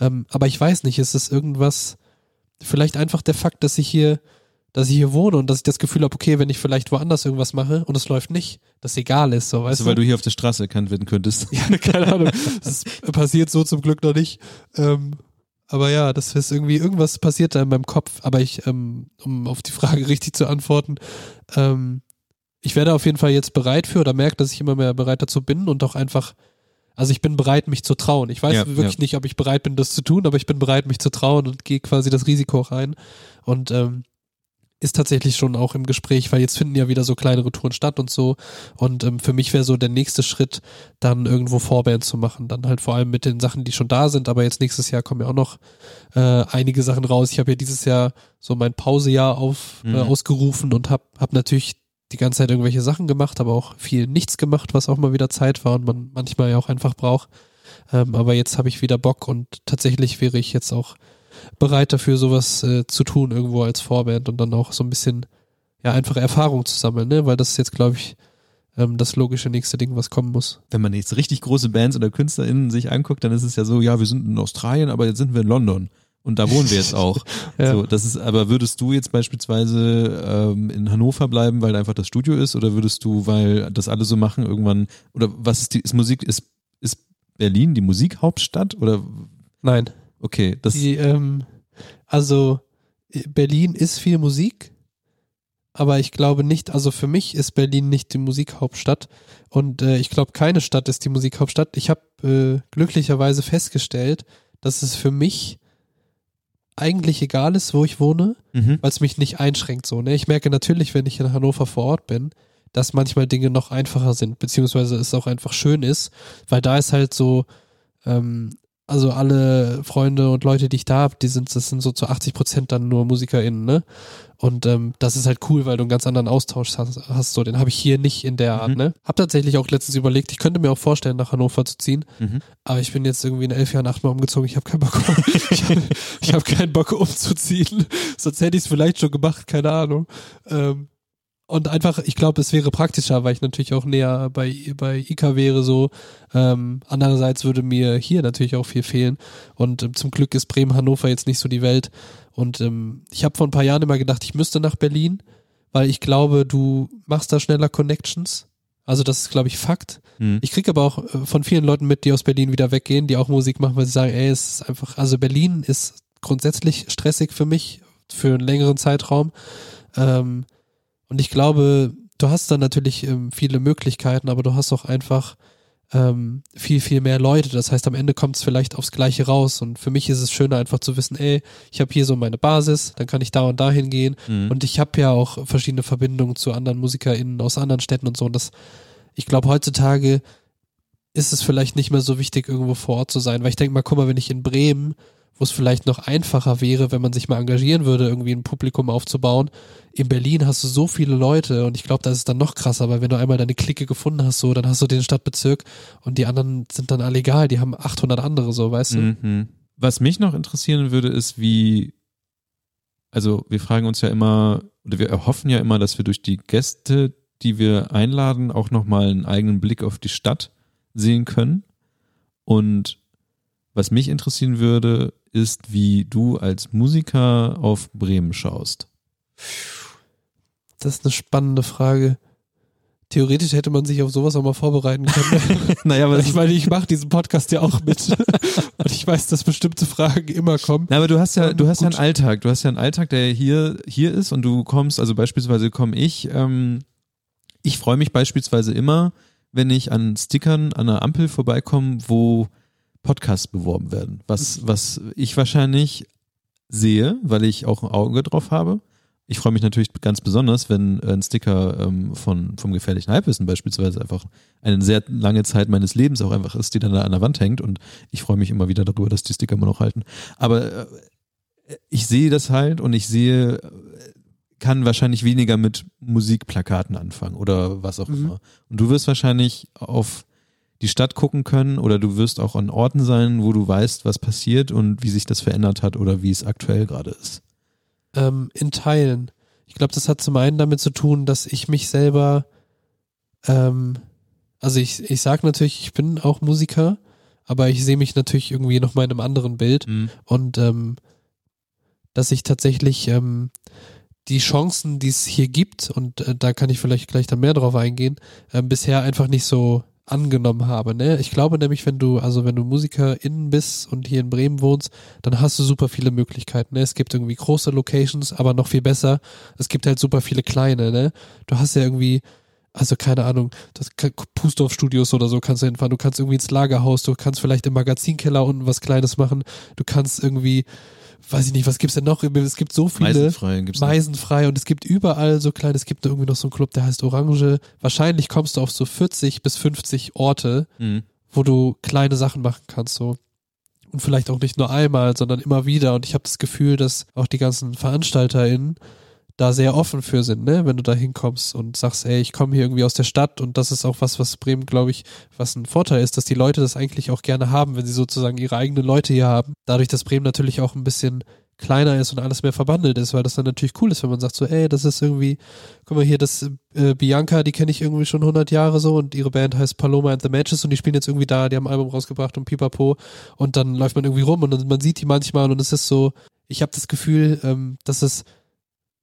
Ähm, aber ich weiß nicht, ist es irgendwas, vielleicht einfach der Fakt, dass ich hier, dass ich hier wohne und dass ich das Gefühl habe, okay, wenn ich vielleicht woanders irgendwas mache und es läuft nicht, dass egal ist, so, weißt Also, du? weil du hier auf der Straße erkannt werden könntest. Ja, keine Ahnung. Das passiert so zum Glück noch nicht. Ähm, aber ja, das ist irgendwie, irgendwas passiert da in meinem Kopf. Aber ich, ähm, um auf die Frage richtig zu antworten, ähm, ich werde auf jeden Fall jetzt bereit für oder merke, dass ich immer mehr bereit dazu bin und auch einfach, also ich bin bereit, mich zu trauen. Ich weiß Ja, wirklich ja. nicht, ob ich bereit bin, das zu tun, aber ich bin bereit, mich zu trauen und gehe quasi das Risiko rein. Und ähm, ist tatsächlich schon auch im Gespräch, weil jetzt finden ja wieder so kleinere Touren statt und so. Und ähm, für mich wäre so der nächste Schritt, dann irgendwo Vorband zu machen. Dann halt vor allem mit den Sachen, die schon da sind. Aber jetzt nächstes Jahr kommen ja auch noch äh, einige Sachen raus. Ich habe ja dieses Jahr so mein Pausejahr auf, Mhm. äh, ausgerufen und habe hab natürlich die ganze Zeit irgendwelche Sachen gemacht, aber auch viel nichts gemacht, was auch mal wieder Zeit war und man manchmal ja auch einfach braucht. Ähm, aber jetzt habe ich wieder Bock und tatsächlich wäre ich jetzt auch bereit dafür, sowas äh, zu tun, irgendwo als Vorband und dann auch so ein bisschen, ja, einfach Erfahrung zu sammeln, ne? Weil das ist jetzt, glaube ich, ähm, das logische nächste Ding, was kommen muss. Wenn man jetzt richtig große Bands oder KünstlerInnen sich anguckt, dann ist es ja so, ja, wir sind in Australien, aber jetzt sind wir in London. Und da wohnen wir jetzt auch. Ja. So, das ist, aber würdest du jetzt beispielsweise ähm, in Hannover bleiben, weil da einfach das Studio ist, oder würdest du, weil das alle so machen, irgendwann, oder was ist die, ist Musik, ist, ist Berlin die Musikhauptstadt? Oder Nein. Okay, das Die, ähm, also äh, Berlin ist viel Musik, aber ich glaube nicht, also für mich ist Berlin nicht die Musikhauptstadt und äh, ich glaube keine Stadt ist die Musikhauptstadt. Ich habe äh, glücklicherweise festgestellt, dass es für mich eigentlich egal ist, wo ich wohne, mhm. weil es mich nicht einschränkt so. Ne? Ich merke natürlich, wenn ich in Hannover vor Ort bin, dass manchmal Dinge noch einfacher sind, beziehungsweise es auch einfach schön ist, weil da ist halt so, ähm, also alle Freunde und Leute, die ich da habe, die sind, das sind so zu 80 Prozent dann nur MusikerInnen, ne? Und ähm, das ist halt cool, weil du einen ganz anderen Austausch hast, hast so. Den habe ich hier nicht in der Art, Mhm. ne? Hab tatsächlich auch letztens überlegt, ich könnte mir auch vorstellen, nach Hannover zu ziehen, Mhm. aber ich bin jetzt irgendwie in elf Jahren achtmal umgezogen. Ich habe keinen Bock, ich habe hab keinen Bock umzuziehen. Sonst hätte ich es vielleicht schon gemacht, keine Ahnung. Ähm, und einfach, ich glaube, es wäre praktischer, weil ich natürlich auch näher bei, bei IKA wäre so. Ähm, andererseits würde mir hier natürlich auch viel fehlen. Und ähm, zum Glück ist Bremen-Hannover jetzt nicht so die Welt. Und ähm, ich habe vor ein paar Jahren immer gedacht, ich müsste nach Berlin, weil ich glaube, du machst da schneller Connections. Also das ist, glaube ich, Fakt. Mhm. Ich kriege aber auch äh, von vielen Leuten mit, die aus Berlin wieder weggehen, die auch Musik machen, weil sie sagen, ey, es ist einfach, also Berlin ist grundsätzlich stressig für mich, für einen längeren Zeitraum. Ähm, und ich glaube, du hast dann natürlich ähm, viele Möglichkeiten, aber du hast auch einfach ähm, viel, viel mehr Leute. Das heißt, am Ende kommt es vielleicht aufs Gleiche raus. Und für mich ist es schöner, einfach zu wissen, ey, ich habe hier so meine Basis, dann kann ich da und da hingehen. Mhm. Und ich habe ja auch verschiedene Verbindungen zu anderen MusikerInnen aus anderen Städten und so. Und das, ich glaube, heutzutage ist es vielleicht nicht mehr so wichtig, irgendwo vor Ort zu sein. Weil ich denke mal, guck mal, wenn ich in Bremen, wo es vielleicht noch einfacher wäre, wenn man sich mal engagieren würde, irgendwie ein Publikum aufzubauen. In Berlin hast du so viele Leute und ich glaube, da ist es dann noch krasser, weil wenn du einmal deine Clique gefunden hast, so, dann hast du den Stadtbezirk und die anderen sind dann alle egal, die haben 800 andere, so, weißt du? Mhm. Was mich noch interessieren würde, ist, wie, also wir fragen uns ja immer, oder wir erhoffen ja immer, dass wir durch die Gäste, die wir einladen, auch nochmal einen eigenen Blick auf die Stadt sehen können. Und was mich interessieren würde, ist, wie du als Musiker auf Bremen schaust. Das ist eine spannende Frage. Theoretisch hätte man sich auf sowas auch mal vorbereiten können. naja, aber ich meine, ich mache diesen Podcast ja auch mit. Und ich weiß, dass bestimmte Fragen immer kommen. Na, aber du hast ja, du hast Gut. ja einen Alltag. Du hast ja einen Alltag, der hier, hier ist und du kommst, also beispielsweise komme ich, ähm, ich freue mich beispielsweise immer, wenn ich an Stickern an der Ampel vorbeikomme, wo Podcasts beworben werden. Was, was ich wahrscheinlich sehe, weil ich auch ein Auge drauf habe. Ich freue mich natürlich ganz besonders, wenn ein Sticker ähm, von, vom gefährlichen Halbwissen beispielsweise einfach eine sehr lange Zeit meines Lebens auch einfach ist, die dann da an der Wand hängt und ich freue mich immer wieder darüber, dass die Sticker immer noch halten. Aber äh, ich sehe das halt und ich sehe, kann wahrscheinlich weniger mit Musikplakaten anfangen oder was auch mhm. immer. Und du wirst wahrscheinlich auf die Stadt gucken können oder du wirst auch an Orten sein, wo du weißt, was passiert und wie sich das verändert hat oder wie es aktuell gerade ist. Ähm, in Teilen. Ich glaube, das hat zum einen damit zu tun, dass ich mich selber, ähm, also ich, ich sage natürlich, ich bin auch Musiker, aber ich sehe mich natürlich irgendwie noch mal in einem anderen Bild mhm. und ähm, dass ich tatsächlich ähm, die Chancen, die es hier gibt, und äh, da kann ich vielleicht gleich dann mehr drauf eingehen, äh, bisher einfach nicht so angenommen habe. Ne? Ich glaube nämlich, wenn du, also wenn du MusikerInnen bist und hier in Bremen wohnst, dann hast du super viele Möglichkeiten. Ne? Es gibt irgendwie große Locations, aber noch viel besser, es gibt halt super viele kleine. Ne? Du hast ja irgendwie, also keine Ahnung, das Pustorf Studios oder so kannst du hinfahren. Du kannst irgendwie ins Lagerhaus, du kannst vielleicht im Magazinkeller unten was Kleines machen. Du kannst irgendwie weiß ich nicht, was gibt's denn noch? Es gibt so viele. Meisenfrei gibt's Meisenfrei und es gibt überall so klein, es gibt irgendwie noch so einen Club, der heißt Orange. Wahrscheinlich kommst du auf so 40 bis 50 Orte, mhm. wo du kleine Sachen machen kannst, so. Und vielleicht auch nicht nur einmal, sondern immer wieder. Und ich habe das Gefühl, dass auch die ganzen VeranstalterInnen da sehr offen für sind, ne? Wenn du da hinkommst und sagst, ey, ich komme hier irgendwie aus der Stadt und das ist auch was, was Bremen, glaube ich, was ein Vorteil ist, dass die Leute das eigentlich auch gerne haben, wenn sie sozusagen ihre eigenen Leute hier haben. Dadurch, dass Bremen natürlich auch ein bisschen kleiner ist und alles mehr verbandelt ist, weil das dann natürlich cool ist, wenn man sagt so, ey, das ist irgendwie, guck mal hier, das äh, Bianca, die kenne ich irgendwie schon 100 Jahre so und ihre Band heißt Paloma and the Matches und die spielen jetzt irgendwie da, die haben ein Album rausgebracht und pipapo und dann läuft man irgendwie rum und man sieht die manchmal und es ist so, ich habe das Gefühl, ähm, dass es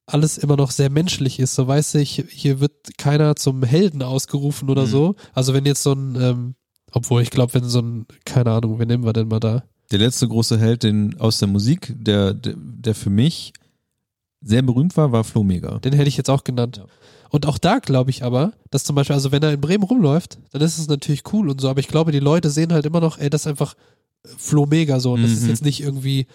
alles immer noch sehr menschlich ist. So weiß ich, hier wird keiner zum Helden ausgerufen oder mhm. so. Also wenn jetzt so ein, ähm, obwohl ich glaube, wenn so ein, keine Ahnung, wen nehmen wir denn mal da? Der letzte große Held den, aus der Musik, der, der, der für mich sehr berühmt war, war Flo Mega. Den hätte ich jetzt auch genannt. Ja. Und auch da glaube ich aber, dass zum Beispiel, also wenn er in Bremen rumläuft, dann ist es natürlich cool und so, aber ich glaube, die Leute sehen halt immer noch, ey, das ist einfach Flo Mega so. Und das mhm. ist jetzt nicht irgendwie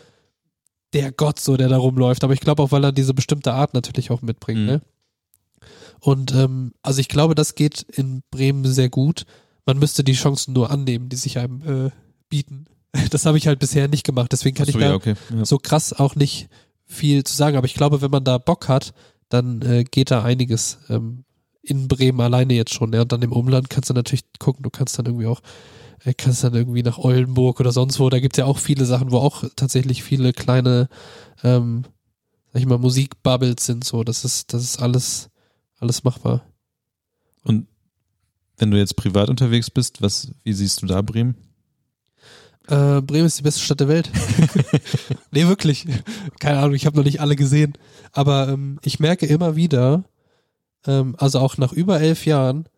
der Gott so, der da rumläuft. Aber ich glaube auch, weil er diese bestimmte Art natürlich auch mitbringt. Mhm. Ne? Und ähm, also ich glaube, das geht in Bremen sehr gut. Man müsste die Chancen nur annehmen, die sich einem äh, bieten. Das habe ich halt bisher nicht gemacht. Deswegen kann so, ich da ja, okay. ja. so krass auch nicht viel zu sagen. Aber ich glaube, wenn man da Bock hat, dann äh, geht da einiges ähm, in Bremen alleine jetzt schon. Ja? Und dann im Umland kannst du natürlich gucken, du kannst dann irgendwie auch äh, kannst dann irgendwie nach Oldenburg oder sonst wo. Da gibt's ja auch viele Sachen, wo auch tatsächlich viele kleine, ähm, sag ich mal, Musikbubbles sind. So, das ist, das ist alles, alles machbar. Und wenn du jetzt privat unterwegs bist, was, wie siehst du da Bremen? Äh, Bremen ist die beste Stadt der Welt. nee, wirklich. Keine Ahnung, ich habe noch nicht alle gesehen. Aber ähm, ich merke immer wieder, ähm, also auch nach über elf Jahren,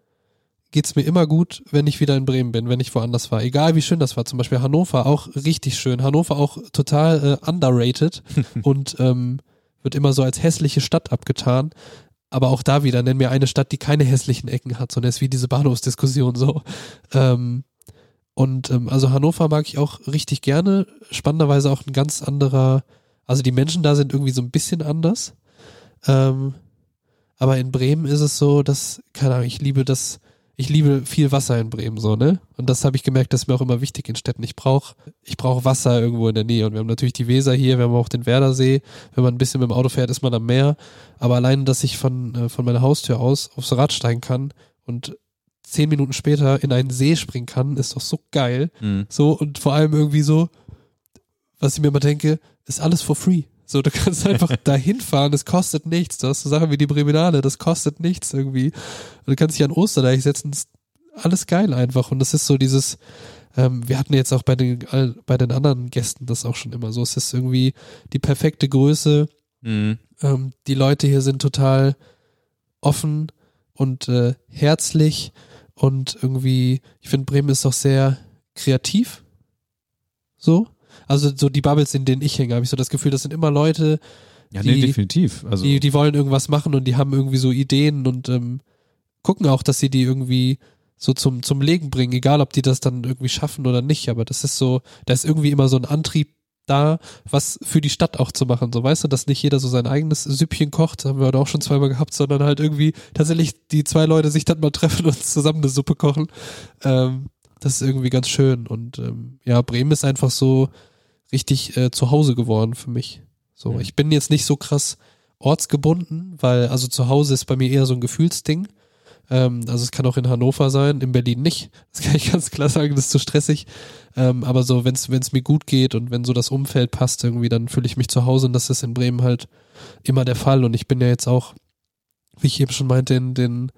geht's mir immer gut, wenn ich wieder in Bremen bin, wenn ich woanders war. Egal wie schön das war. Zum Beispiel Hannover auch richtig schön. Hannover auch total äh, underrated und ähm, wird immer so als hässliche Stadt abgetan. Aber auch da wieder, nenn mir eine Stadt, die keine hässlichen Ecken hat, sondern ist wie diese Bahnhofsdiskussion so. Ähm, und ähm, also Hannover mag ich auch richtig gerne. Spannenderweise auch ein ganz anderer, also die Menschen da sind irgendwie so ein bisschen anders. Ähm, aber in Bremen ist es so, dass, keine Ahnung, ich liebe das, ich liebe viel Wasser in Bremen so, ne? Und das habe ich gemerkt, das ist mir auch immer wichtig in Städten. Ich brauche ich brauch Wasser irgendwo in der Nähe. Und wir haben natürlich die Weser hier, wir haben auch den Werdersee. Wenn man ein bisschen mit dem Auto fährt, ist man am Meer. Aber allein, dass ich von, äh, von meiner Haustür aus aufs Rad steigen kann und zehn Minuten später in einen See springen kann, ist doch so geil. Mhm. So, und vor allem irgendwie so, was ich mir immer denke, ist alles for free. So, du kannst einfach dahin fahren, das kostet nichts. Du hast so Sachen wie die Breminale, das kostet nichts irgendwie. Und du kannst dich an Osterdeich setzen, ist alles geil einfach. Und das ist so dieses, ähm, wir hatten jetzt auch bei den, bei den anderen Gästen das auch schon immer so. Es ist irgendwie die perfekte Größe. Mhm. Ähm, die Leute hier sind total offen und äh, herzlich und irgendwie, ich finde, Bremen ist auch sehr kreativ. So. Also so die Bubbles, in denen ich hänge, habe ich so das Gefühl, das sind immer Leute, Ja, Die- nee, definitiv. Also, die, die wollen irgendwas machen und die haben irgendwie so Ideen und ähm, gucken auch, dass sie die irgendwie so zum, zum Legen bringen, egal ob die das dann irgendwie schaffen oder nicht, aber das ist so, da ist irgendwie immer so ein Antrieb da, was für die Stadt auch zu machen, so weißt du, dass nicht jeder so sein eigenes Süppchen kocht, haben wir heute auch schon zweimal gehabt, sondern halt irgendwie tatsächlich die zwei Leute sich dann mal treffen und zusammen eine Suppe kochen. Ähm, das ist irgendwie ganz schön und ähm, ja, Bremen ist einfach so richtig äh, zu Hause geworden für mich. So, Mhm. ich bin jetzt nicht so krass ortsgebunden, weil also zu Hause ist bei mir eher so ein Gefühlsding. Ähm, also es kann auch in Hannover sein, in Berlin nicht. Das kann ich ganz klar sagen, das ist zu stressig. Ähm, aber so, wenn es mir gut geht und wenn so das Umfeld passt irgendwie, dann fühle ich mich zu Hause und das ist in Bremen halt immer der Fall. Und ich bin ja jetzt auch, wie ich eben schon meinte, in den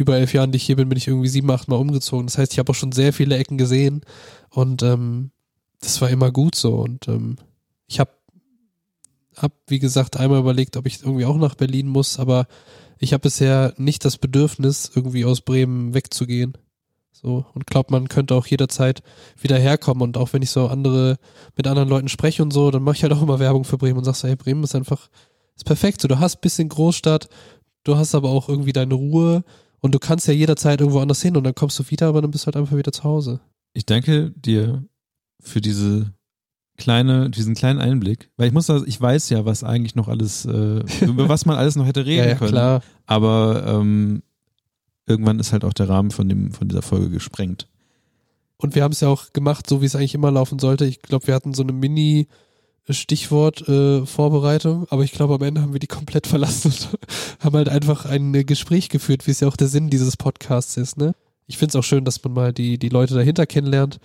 über elf Jahren, die ich hier bin, bin ich irgendwie sieben, acht Mal umgezogen. Das heißt, ich habe auch schon sehr viele Ecken gesehen und ähm, das war immer gut so. Und ähm, ich habe, hab, wie gesagt, einmal überlegt, ob ich irgendwie auch nach Berlin muss, aber ich habe bisher nicht das Bedürfnis, irgendwie aus Bremen wegzugehen. So, und glaubt, man könnte auch jederzeit wieder herkommen. Und auch wenn ich so andere, mit anderen Leuten spreche und so, dann mache ich halt auch immer Werbung für Bremen und sag so, hey, Bremen ist einfach, ist perfekt. So, du hast bisschen Großstadt, du hast aber auch irgendwie deine Ruhe und du kannst ja jederzeit irgendwo anders hin und dann kommst du wieder, aber dann bist du halt einfach wieder zu Hause. ich danke dir für diese kleine, diesen kleinen Einblick, weil ich muss sagen, ich weiß ja, was eigentlich noch alles, äh, über was man alles noch hätte reden Ja, ja, können. klar. Aber ähm, irgendwann ist halt auch der Rahmen von dem von dieser Folge gesprengt. Und wir haben es ja auch gemacht, so wie es eigentlich immer laufen sollte. Ich glaube, wir hatten so eine Mini- Stichwort äh, Vorbereitung, aber ich glaube, am Ende haben wir die komplett verlassen und haben halt einfach ein äh, Gespräch geführt, wie es ja auch der Sinn dieses Podcasts ist. Ne? Ich finde es auch schön, dass man mal die, die Leute dahinter kennenlernt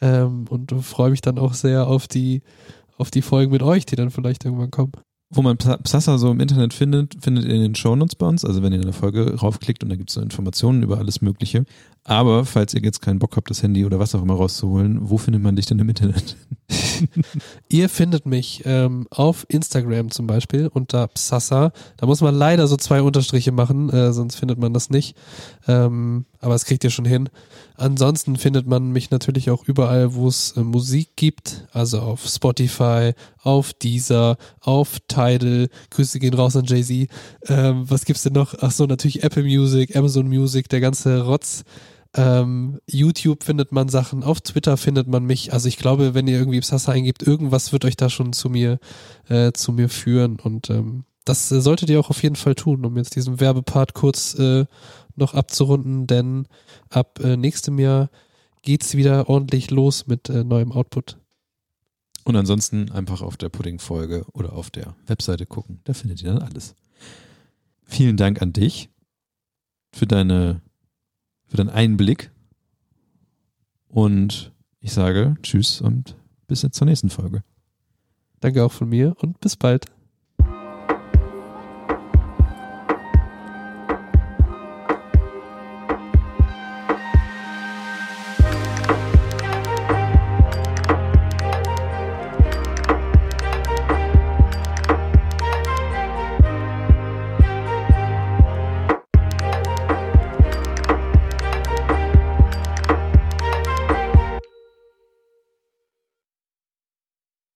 ähm, und freue mich dann auch sehr auf die, auf die Folgen mit euch, die dann vielleicht irgendwann kommen. Wo man Psa- Psassa so im Internet findet, findet ihr in den Shownotes bei uns. Also wenn ihr in der Folge raufklickt und da gibt es so Informationen über alles Mögliche. Aber falls ihr jetzt keinen Bock habt, das Handy oder was auch immer rauszuholen, wo findet man dich denn im Internet? Ihr findet mich ähm, auf Instagram zum Beispiel unter Psassa. Da muss man leider so zwei Unterstriche machen, äh, sonst findet man das nicht. Ähm, aber das kriegt ihr schon hin. Ansonsten findet man mich natürlich auch überall, wo es äh, Musik gibt. Also auf Spotify, auf Deezer, auf Tidal. Grüße gehen raus an Jay-Z. Ähm, was gibt's denn noch? Ach so, natürlich Apple Music, Amazon Music, der ganze Rotz. Ähm, YouTube findet man Sachen, auf Twitter findet man mich. Also ich glaube, wenn ihr irgendwie Psassa eingibt, irgendwas wird euch da schon zu mir, äh, zu mir führen. Und ähm, das äh, solltet ihr auch auf jeden Fall tun, um jetzt diesen Werbepart kurz äh, noch abzurunden, denn ab äh, nächstem Jahr geht's wieder ordentlich los mit äh, neuem Output. Und ansonsten einfach auf der Pudding-Folge oder auf der Webseite gucken. Da findet ihr dann alles. Vielen Dank an dich für deine, für deinen Einblick. Und ich sage Tschüss und bis zur nächsten Folge. Danke auch von mir und bis bald.